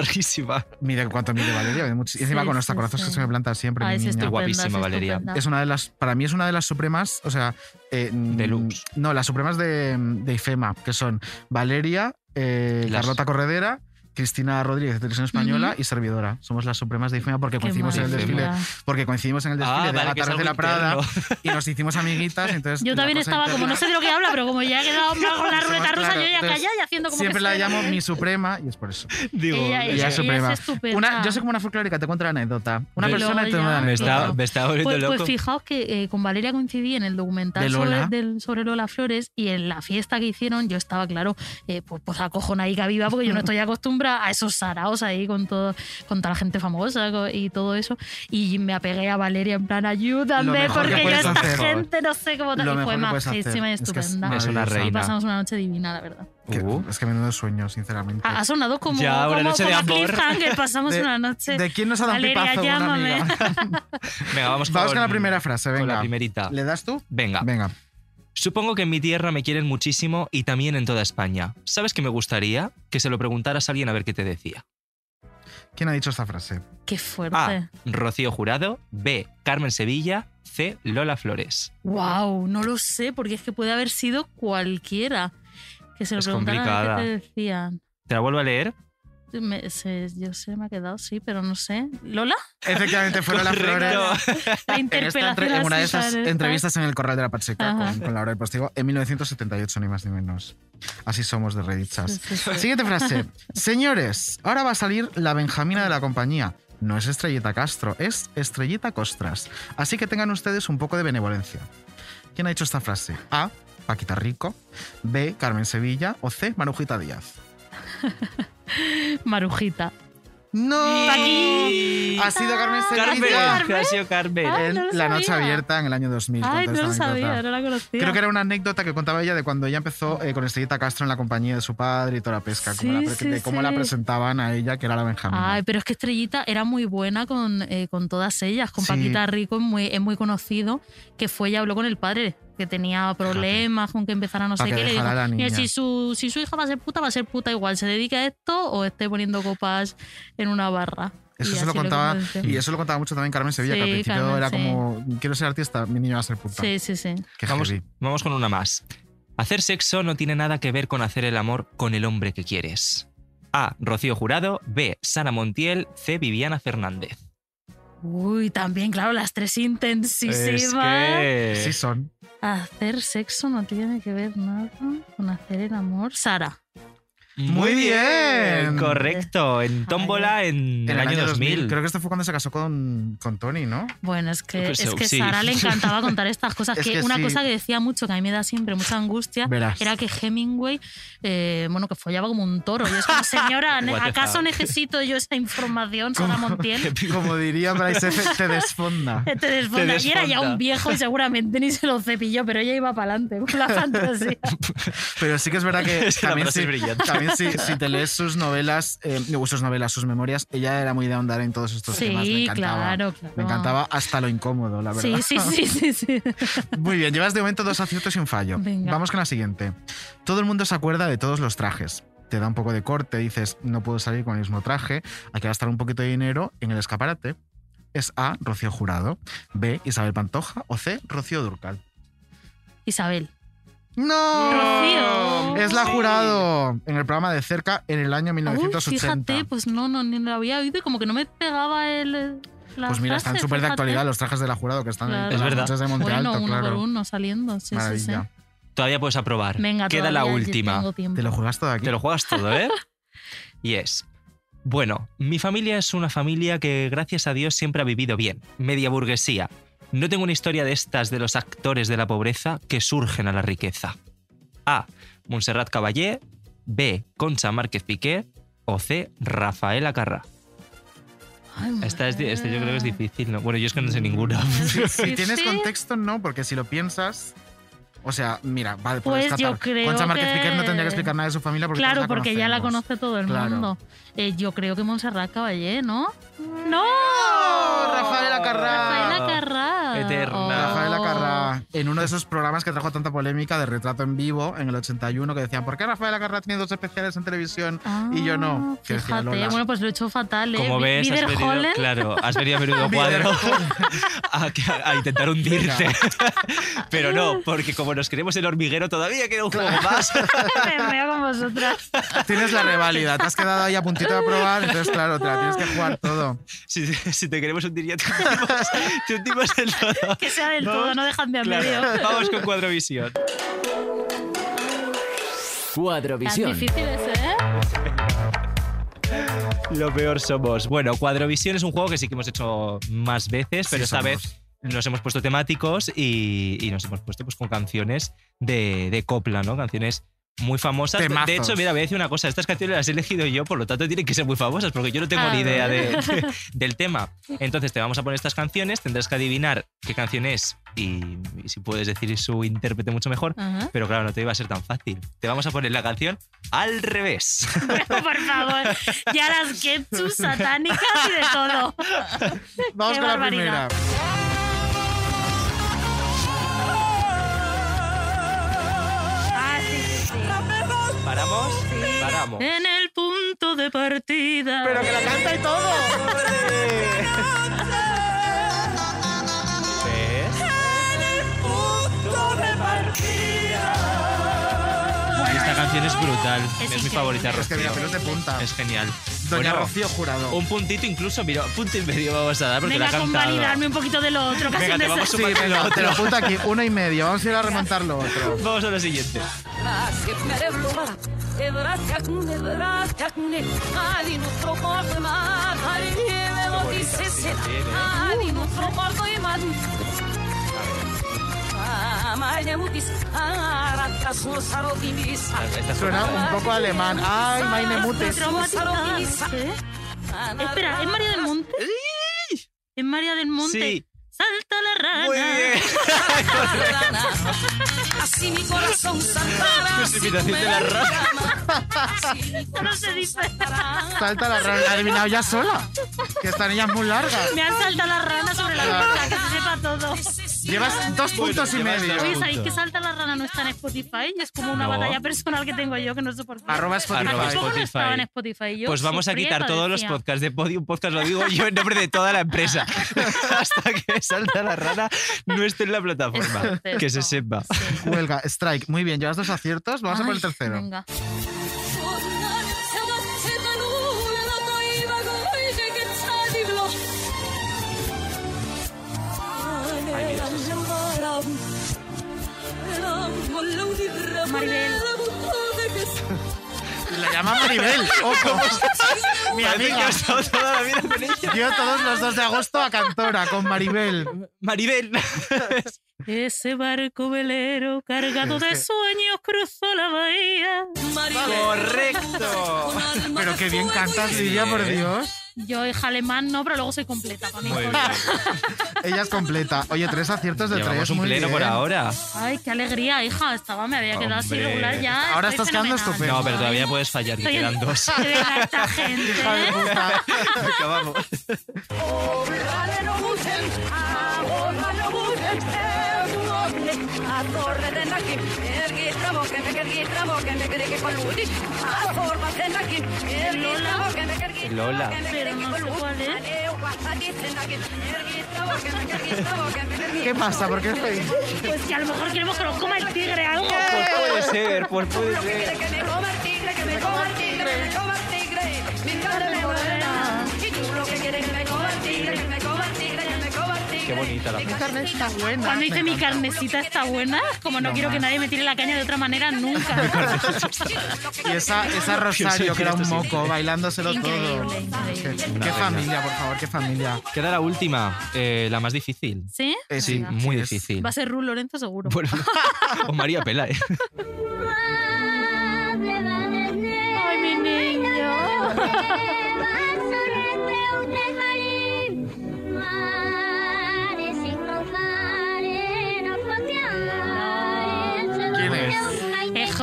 Mide cuánto mide Valeria. Y encima Sí, con los sí, taconazos sí. que se me planta siempre. Ah, mi es niña. Guapísima, es Valeria. estupenda. Es una de las, para mí es una de las supremas, o sea, eh, Deluxe. No, las supremas de, de IFEMA, que son Valeria, eh, Las- Carlota Corredera, Cristina Rodríguez de Televisión Española y Servidora. Somos las supremas de IFEMA porque Qué coincidimos en el desfile, porque coincidimos en el desfile Ah, de vale, que Agatha es Ruiz de la Prada interno. y nos hicimos amiguitas. Entonces Yo la también estaba como, no sé de lo que habla, pero como ya he quedado mal con la ruleta rusa, claro, yo ya callada y haciendo como Siempre que la llamo mi suprema y es por eso. Digo, Ella- es Ella ella es que suprema. es estupenda. Una, yo soy como una folclórica, te cuento la anécdota. Una persona y te una me está, me está volviendo Pues, loco. pues fijaos que eh, con Valeria coincidí en el documental De sobre, del- sobre Lola Flores y en la fiesta que hicieron yo estaba, claro, eh, pues, pues acojonadica viva porque yo no estoy acostumbrada a esos saraos ahí con, todo, con toda la gente famosa y todo eso. Y me apegué a Valeria en plan, ayúdame porque yo esta hacer. gente no sé cómo tal. Lo Y mejor fue que puedes hacer. majísima y Es que es estupenda. Es una maravillosa. y reina. pasamos una noche divina, la verdad. Que- Uh. Es que menudo sueño, sinceramente. Ha, ha sonado como, Ya, una como, noche de como amor. cliffhanger, pasamos De- una noche. ¿De quién nos ha dado un Valeria, pipazo? Una llámame. amiga. Venga, vamos con, Vamos con la primera frase, con venga. la primerita. ¿Le das tú? Venga. Venga. Supongo que en mi tierra me quieren muchísimo y también en toda España. ¿Sabes qué me gustaría? Que se lo preguntaras a alguien a ver qué te decía. ¿Quién ha dicho esta frase? Qué fuerte. A. Rocío Jurado. B. Carmen Sevilla. C. Lola Flores. Wow, no lo sé, porque es que puede haber sido cualquiera. Que se lo Es preguntaran complicada. qué te decían. ¿Te la vuelvo a leer? Me- se- yo sé, me ha quedado, sí, pero no sé. ¿Lola? Efectivamente, fue Lola Correcto. Flores. La interpelación entre- en una de esas ¿sabes? entrevistas en el Corral de la Pacheca con, con Laura del Postigo en 1978, ni más ni menos. Así somos de redichas. Sí, sí, sí. Siguiente frase. Señores, ahora va a salir la Benjamina de la compañía. no es Estrellita Castro, es Estrellita Costras. Así que tengan ustedes un poco de benevolencia. ¿Quién ha dicho esta frase? A. Paquita Rico. B. Carmen Sevilla. O C. Marujita Díaz. Marujita. ¡No! Ha sido Carmen Sevilla. Carmen, ha sido Carmen. Ah, En no lo La Noche. Abierta en el año 2000. Ay, contó no lo sabía, no la conocía. Creo que era una anécdota que contaba ella de cuando ella empezó eh, con Estrellita Castro en la compañía de su padre y toda la pesca. como la, sí, de cómo la presentaban a ella, que era la Benjamín. Ay, pero es que Estrellita era muy buena con, eh, con todas ellas. Con Sí. Paquita Rico es muy, es muy conocido que fue y habló con el padre, que tenía problemas con que empezara no sé qué. Le dijo, "Mira, niña". si su, si su hija va a ser puta, va a ser puta igual. Se dedique a esto o esté poniendo copas en una barra. Eso Y se lo contaba, y eso lo contaba mucho también Carmen Sevilla, que al Sí, principio Carmen, era sí. como, quiero ser artista, mi niño va a ser puta. Sí, sí, sí. Qué Vamos, heavy. vamos con una más. Hacer sexo no tiene nada que ver con hacer el amor con el hombre que quieres. A. Rocío Jurado. B. Sara Montiel. C. Viviana Fernández. Uy, también, claro, las tres intensísimas. Es que- Sí son. Hacer sexo no tiene que ver nada con hacer el amor. Sara. Muy bien. Correcto. En Tómbola en, el, año 2000. Creo que esto fue cuando se casó con, con Tony, ¿no? Bueno, es que, Pues, es que sí. Sara le encantaba contar estas cosas. Es que, que una sí. cosa que decía mucho, que a mí me da siempre mucha angustia, Verás. era que Hemingway, eh, bueno, que follaba como un toro. Y es como, señora, ¿ne- What the ¿acaso necesito yo esa información, Sara Montiel? Como diría Bryce F., te desfonda. Te desfonda. Y era ya un viejo y seguramente ni se lo cepilló, pero ella iba para adelante con la fantasía. Pero sí que es verdad que también, es brillante. también si, si te lees sus novelas, eh, sus novelas, sus memorias, ella era muy de ahondar en todos estos Sí, temas. Me encantaba. claro, claro. Me encantaba hasta lo incómodo, la verdad. Sí, sí, sí, sí, sí. Muy bien, llevas de momento dos aciertos y un fallo. Venga. Vamos con la siguiente. Todo el mundo se acuerda de todos los trajes. Te da un poco de corte, dices, no puedo salir con el mismo traje, hay que gastar un poquito de dinero en el escaparate. Es A, Rocío Jurado, B, Isabel Pantoja o C, Rocío Durcal. Isabel. ¡No! Rocío. Es la jurado en el programa de cerca en el año Uy, 1980. fíjate, pues no, no, ni lo había oído y como que no me pegaba el. la pues mira, están frase, súper de fíjate. actualidad los trajes de la jurado que están en Claro. todas las noches de Monte Bueno, Alto, uno claro. por uno saliendo. Sí, sí. Todavía puedes aprobar. Venga, Queda la todavía última. tengo tiempo. Te lo juegas todo aquí. Te lo juegas todo, ¿eh? y es. Bueno, mi familia es una familia que, gracias a Dios, siempre ha vivido bien. Media burguesía. No tengo una historia de estas de los actores de la pobreza que surgen a la riqueza. A. Montserrat Caballé. B. Concha Márquez Piqué. O C. Rafael Acarrá. Esta, es, esta yo creo que es difícil, ¿no? Bueno, yo es que no sé ninguna. Si tienes contexto, no, porque si lo piensas. O sea, mira, vale, Pues puedes yo tratar. creo Concha Márquez que- Piquer no tendría que explicar nada de su familia porque Claro, porque ya la conoce todo el Claro. mundo. Eh, yo creo que Montserrat Caballé, ¿no? ¡No! Rafael Acarrá. Rafael Acarrá. Eterna. En uno de esos programas que trajo tanta polémica de retrato en vivo en el 81, que decían, ¿por qué Rafael Acarrá tiene dos especiales en televisión y yo no? Ah, Fíjate, Lola. bueno, pues lo he hecho fatal, ¿eh? Como ves, has venido, claro, has venido a menudo cuadro a, a- a intentar hundirte. Pero no, porque como nos queremos el hormiguero, todavía queda un juego más. Me veo con vosotras. Tienes la reválida, te has quedado ahí a puntito de aprobar, entonces claro, te la tienes que jugar todo. Si, si te queremos hundir ya te hundimos, te hundimos en todo. Que sea del todo, Vamos- no dejan de Claro, medio. vamos con Cuadrovisión. Tan Cuadrovisión. difíciles, ¿eh? Lo peor somos. Bueno, Cuadrovisión es un juego que sí que hemos hecho más veces, pero Sí esta somos. vez nos hemos puesto temáticos y, y nos hemos puesto pues, con canciones de, de copla, ¿no? Canciones muy famosas. De- hecho, mira, voy a decir una cosa. Estas canciones las he elegido yo, por lo tanto tienen que ser muy famosas, porque yo no tengo Ah, ni idea de- vale. de- del tema. Entonces te vamos a poner estas canciones, tendrás que adivinar qué canción es y, y si puedes decir su intérprete mucho mejor. Pero claro, no te iba a ser tan fácil. Te vamos a poner la canción al revés. Por favor. Ya las ketchup satánicas y de todo. Vamos Qué con la barbaridad. primera. ¿Paramos? Paramos. En el punto de partida. Pero que la canta y todo. ¿Ves? Y esta canción es brutal. Es Es, mi favorita, Es que mira, Rocío. pelos de punta. Es genial. Doña Bueno, Rocío Jurado. Un puntito incluso, mira, punto y medio vamos a dar porque Venga, la ha con validarme un poquito de lo otro. Casi Venga, te vamos desastre. Sí, venga, lo te lo apunto aquí, uno y medio. Vamos a ir a remontar lo otro. Vamos a lo siguiente. E mutis, sarotimis. Suena un poco alemán. Ay, meine Mutes. ¿Eh? Espera, ¿es María del Monte? ¿Es María del Monte? Sí. Salta la rana. Muy bien. Así mi corazón saltará. Pues imitación de la rana. No se dice. Salta la rana. La ha adivinado ya sola. Que esta niña es muy larga. Me han saltado la rana sobre la boca, que se sepa todo. Llevas dos puntos y medio. Oye, ¿sabéis que Salta la rana no está en Spotify? Es como una No. batalla personal que tengo yo que no sé por qué. Arroba Spotify. Arroba Tampoco no estaba en Spotify. Spotify. Yo Pues vamos a sufría y quitar todos los padecía. podcasts de Podium Podcast, lo digo yo en nombre de toda la empresa. Hasta que salta la rana no esté en la plataforma. Es Que se sepa. Huelga, strike. Muy bien, llevas dos aciertos. Vamos a por el Ay, tercero. Venga. Llama Maribel. Ojo. Mi amiga. toda la vida con ella. Yo todos los 2 de agosto a Cantora con Maribel. Maribel. Ese barco velero cargado de sueños cruzó la bahía. Correcto. Pero qué bien cantas, Lidia, por Dios. Yo, hija alemán, no, pero luego soy completa. Para mí Muy. Ella es completa. Oye, tres aciertos de Llevamos tres. un muy pleno por bien. ahora. Ay, qué alegría, hija. Estaba, me había quedado así Hombre. regular ya. Ahora estoy estás quedando fenomenal. estupendo. No, pero todavía puedes fallar, Estoy en- quedan dos. De verdad, esta gente. Hija de ¿eh? Es. ¿Qué pasa? ¿Por qué es feliz? Pues que a lo mejor queremos que nos coma el tigre algo. Pues puede ser, pues puede ser. Que me coma el tigre, que me coma el tigre, que me coma el tigre. Mi carne morena. Y tú lo que quieres que me coma el tigre, que me coma el tigre, Qué bonita la Mi frase. carne está buena. Cuando dice mi carnecita está buena, como no, quiero que nadie me tire la caña de otra manera nunca. Y esa, esa Rosario, que era un moco, bailándoselo todo. Increíble. Qué, familia, por favor, qué familia. Queda la última, eh, la más difícil. ¿Sí? Eh, Sí, Venga. muy difícil. Va a ser Ru Lorenzo seguro. Bueno, o María Pela, ¿eh?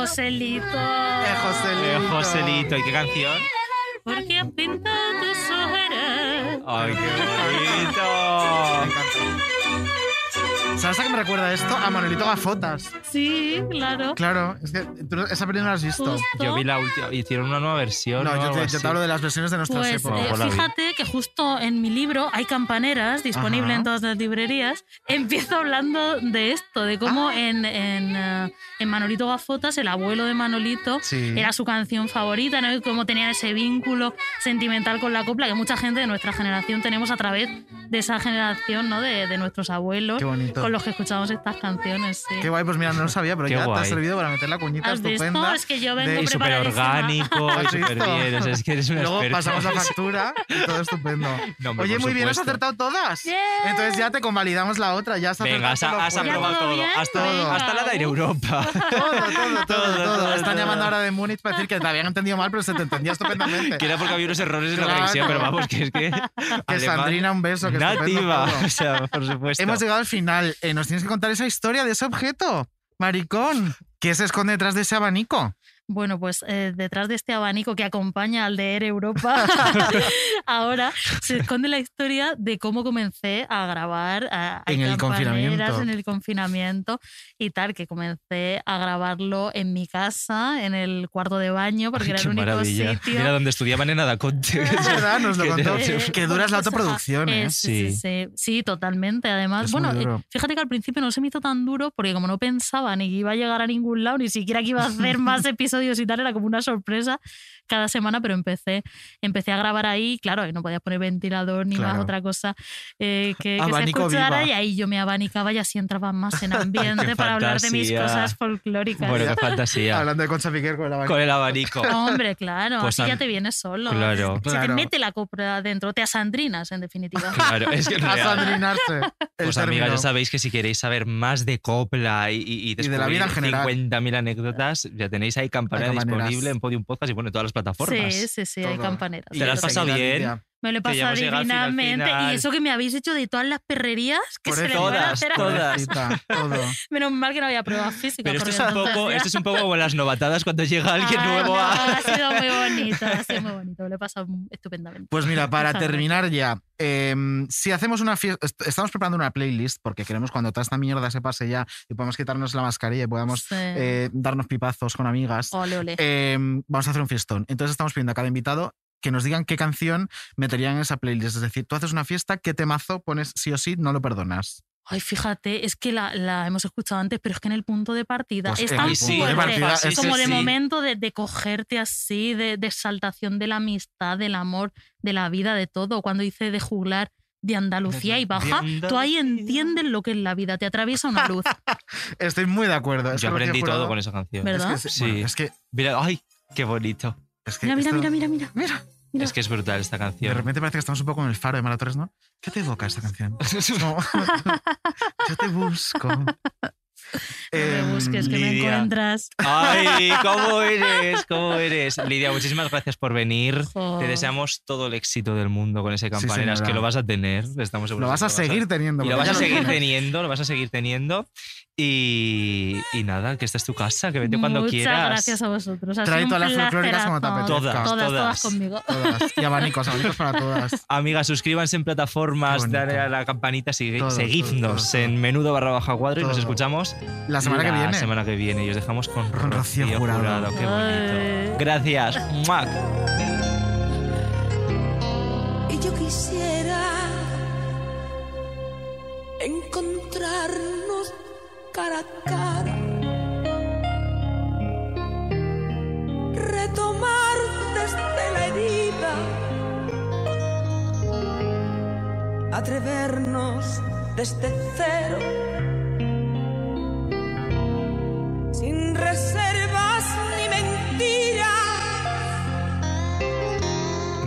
Joselito. Eh, Joselito. Eh, Joselito, ¿y qué canción? Porque has pintado tus ojeras. ¡Ay, qué Me bonito! encanta. ¿Sabes a qué me recuerda esto? A Manuelito Gafotas. Sí, claro. Claro, es que tú no- esa película no la has visto. Justo. Yo vi la última, hicieron una nueva versión. No, o yo te, yo te hablo de las versiones de nuestras Pues épocas. eh, fíjate que justo en mi libro hay campaneras disponible Ajá. en todas las librerías. Empiezo hablando de esto, de cómo Ah. en, en, eh, en Manolito Gafotas, el abuelo de Manolito, Sí. era su canción favorita, ¿no? Y cómo tenían ese vínculo sentimental con la copla que mucha gente de nuestra generación tenemos a través de esa generación, ¿no? De, de nuestros abuelos, Qué bonito. con los que escuchamos estas canciones. sí. Qué guay, pues mira, no lo sabía, pero Qué ya te guay. ha servido para meter la cuñita ¿Has visto? estupenda. Es que yo vengo de- Y súper orgánico, y ¿Has súper visto? bien. o sea, es que eres una Luego experta. pasamos la factura y todo estupendo. No, hombre, Oye, por muy bien, has supuesto. acertado todas. Entonces ya te convalidamos la otra, ya has Venga, has, todo lo aprobado ¿Ya todo bien? Hasta, Venga. hasta la de Europa. Todo, todo, todo, todo, todo, Están todo. llamando ahora de Múnich para decir que te habían entendido mal, pero se te entendía estupendamente. que era porque había unos errores en la Claro. conexión, pero vamos, que es que. Que alemán Sandrina, un beso. Que estupendo Nativa. todo. O sea, por supuesto. Hemos llegado al final. Eh, nos tienes que contar esa historia de ese objeto, maricón. ¿Qué se esconde detrás de ese abanico? Bueno, pues eh, detrás de este abanico que acompaña al de Air Europa, ahora se esconde la historia de cómo comencé a grabar a- a En el confinamiento. En el confinamiento y tal, que comencé a grabarlo en mi casa, en el cuarto de baño, porque Ay, era el único maravilla. sitio. Mira donde estudiaban en Adaconte. Es verdad, nos lo Que contó. te- Que dura es la autoproducción, ¿eh? Eh, sí, sí, sí, sí, totalmente. Además, Es bueno, eh, fíjate que al principio no se me hizo tan duro porque como no pensaba ni que iba a llegar a ningún lado, ni siquiera que iba a hacer más episodios episodios y tal, era como una sorpresa cada semana, pero empecé, empecé a grabar ahí, claro, y no podía poner ventilador ni más Claro. otra cosa eh, que, que se escuchara viva. y ahí yo me abanicaba y así entraba más en ambiente para hablar de mis cosas folclóricas. Bueno, qué fantasía. Hablando de Concha Piquer con el abanico. Con el abanico. Hombre, claro, Pues así a ya te vienes solo. Claro. Se te Claro. mete la copra adentro, te asandrinas, en definitiva. Claro, es que en A real. sandrinarse. El Pues amigas, ya sabéis que si queréis saber más de copla y, y, y de la vida en general. 50.000 anécdotas, ya tenéis ahí Campanera disponible en Podium Podcast y bueno, en todas las plataformas. Sí, sí, sí, hay campaneras. ¿Te lo has pasado bien? Me lo he pasado divinamente. final. Y eso que me habéis hecho de todas las perrerías que Por se le eso, puede todas, hacer a todas. Todo. Menos mal que no había pruebas físicas. Pero esto es, un poco, esto es un poco como las novatadas cuando llega alguien Ay, nuevo no, a... Ha sido muy bonito, ha sido muy bonito. Me lo he pasado estupendamente. Pues mira, para terminar ya, em, si hacemos una fiesta, estamos preparando una playlist porque queremos cuando toda esta mierda se pase ya y podamos quitarnos la mascarilla y podamos Sí. eh, darnos pipazos con amigas, Ole, ole. em, vamos a hacer un fiestón. Entonces estamos pidiendo a cada invitado que nos digan qué canción meterían en esa playlist. Es decir, tú haces una fiesta, qué temazo pones sí o sí, no lo perdonas. Ay, fíjate, es que la, la hemos escuchado antes, pero es que en el punto de partida Pues es tan punto de partida es como de sí. momento de, de cogerte así, de, de exaltación de la amistad, del amor, de la vida, de todo. Cuando dice de juglar de Andalucía y baja, tú ahí entiendes lo que es la vida, te atraviesa una luz. Estoy muy de acuerdo. Es Yo aprendí todo con esa canción. ¿Verdad? Es que, Sí. bueno, es que, Mira, ay, qué bonito. Es que Mira, mira, esto- mira, mira, mira. mira. Mira. Es que es brutal esta De canción. repente parece que estamos un poco en el faro de Maratores, ¿no? ¿Qué te evoca esta canción? No. Yo te busco. No me Em, busques, que me encuentras. Ay, ¿cómo eres? ¿Cómo eres? Lidia, muchísimas gracias por venir. Jo. Te deseamos todo el éxito del mundo con ese Sí, campaneras, señora. que lo vas a tener. Estamos seguros Lo vas a seguir teniendo. Y lo vas a seguir teniendo, lo vas a seguir teniendo. Y, y nada, que esta es tu casa, que vete cuando Muchas quieras. gracias a vosotros. Ha Trae todas las folclóricas como te apetezca. Todas, todas, todas todas. conmigo. Todas. Y abanicos, abanicos para todas. Amigas, suscríbanse en plataformas, dale a la campanita, sigue- Todo, seguidnos todo, todo, todo. en menudo barra baja cuadro y nos escuchamos La semana que viene. La semana que viene y os dejamos con, Con Rocío Jurado. Qué bonito. Ay. Gracias. ¡Muac! Y yo quisiera encontrarnos cara a cara, retomar desde la herida, atrevernos desde cero, sin reservas ni mentiras.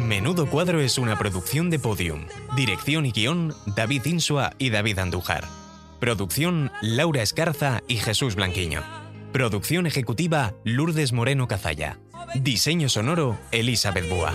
Menudo Cuadro es una producción de Podium. Dirección y guion, David Insua y David Andújar. Producción, Laura Escarza y Jesús Blanquiño. Producción ejecutiva, Lourdes Moreno Cazalla. Diseño sonoro, Elizabeth Búa.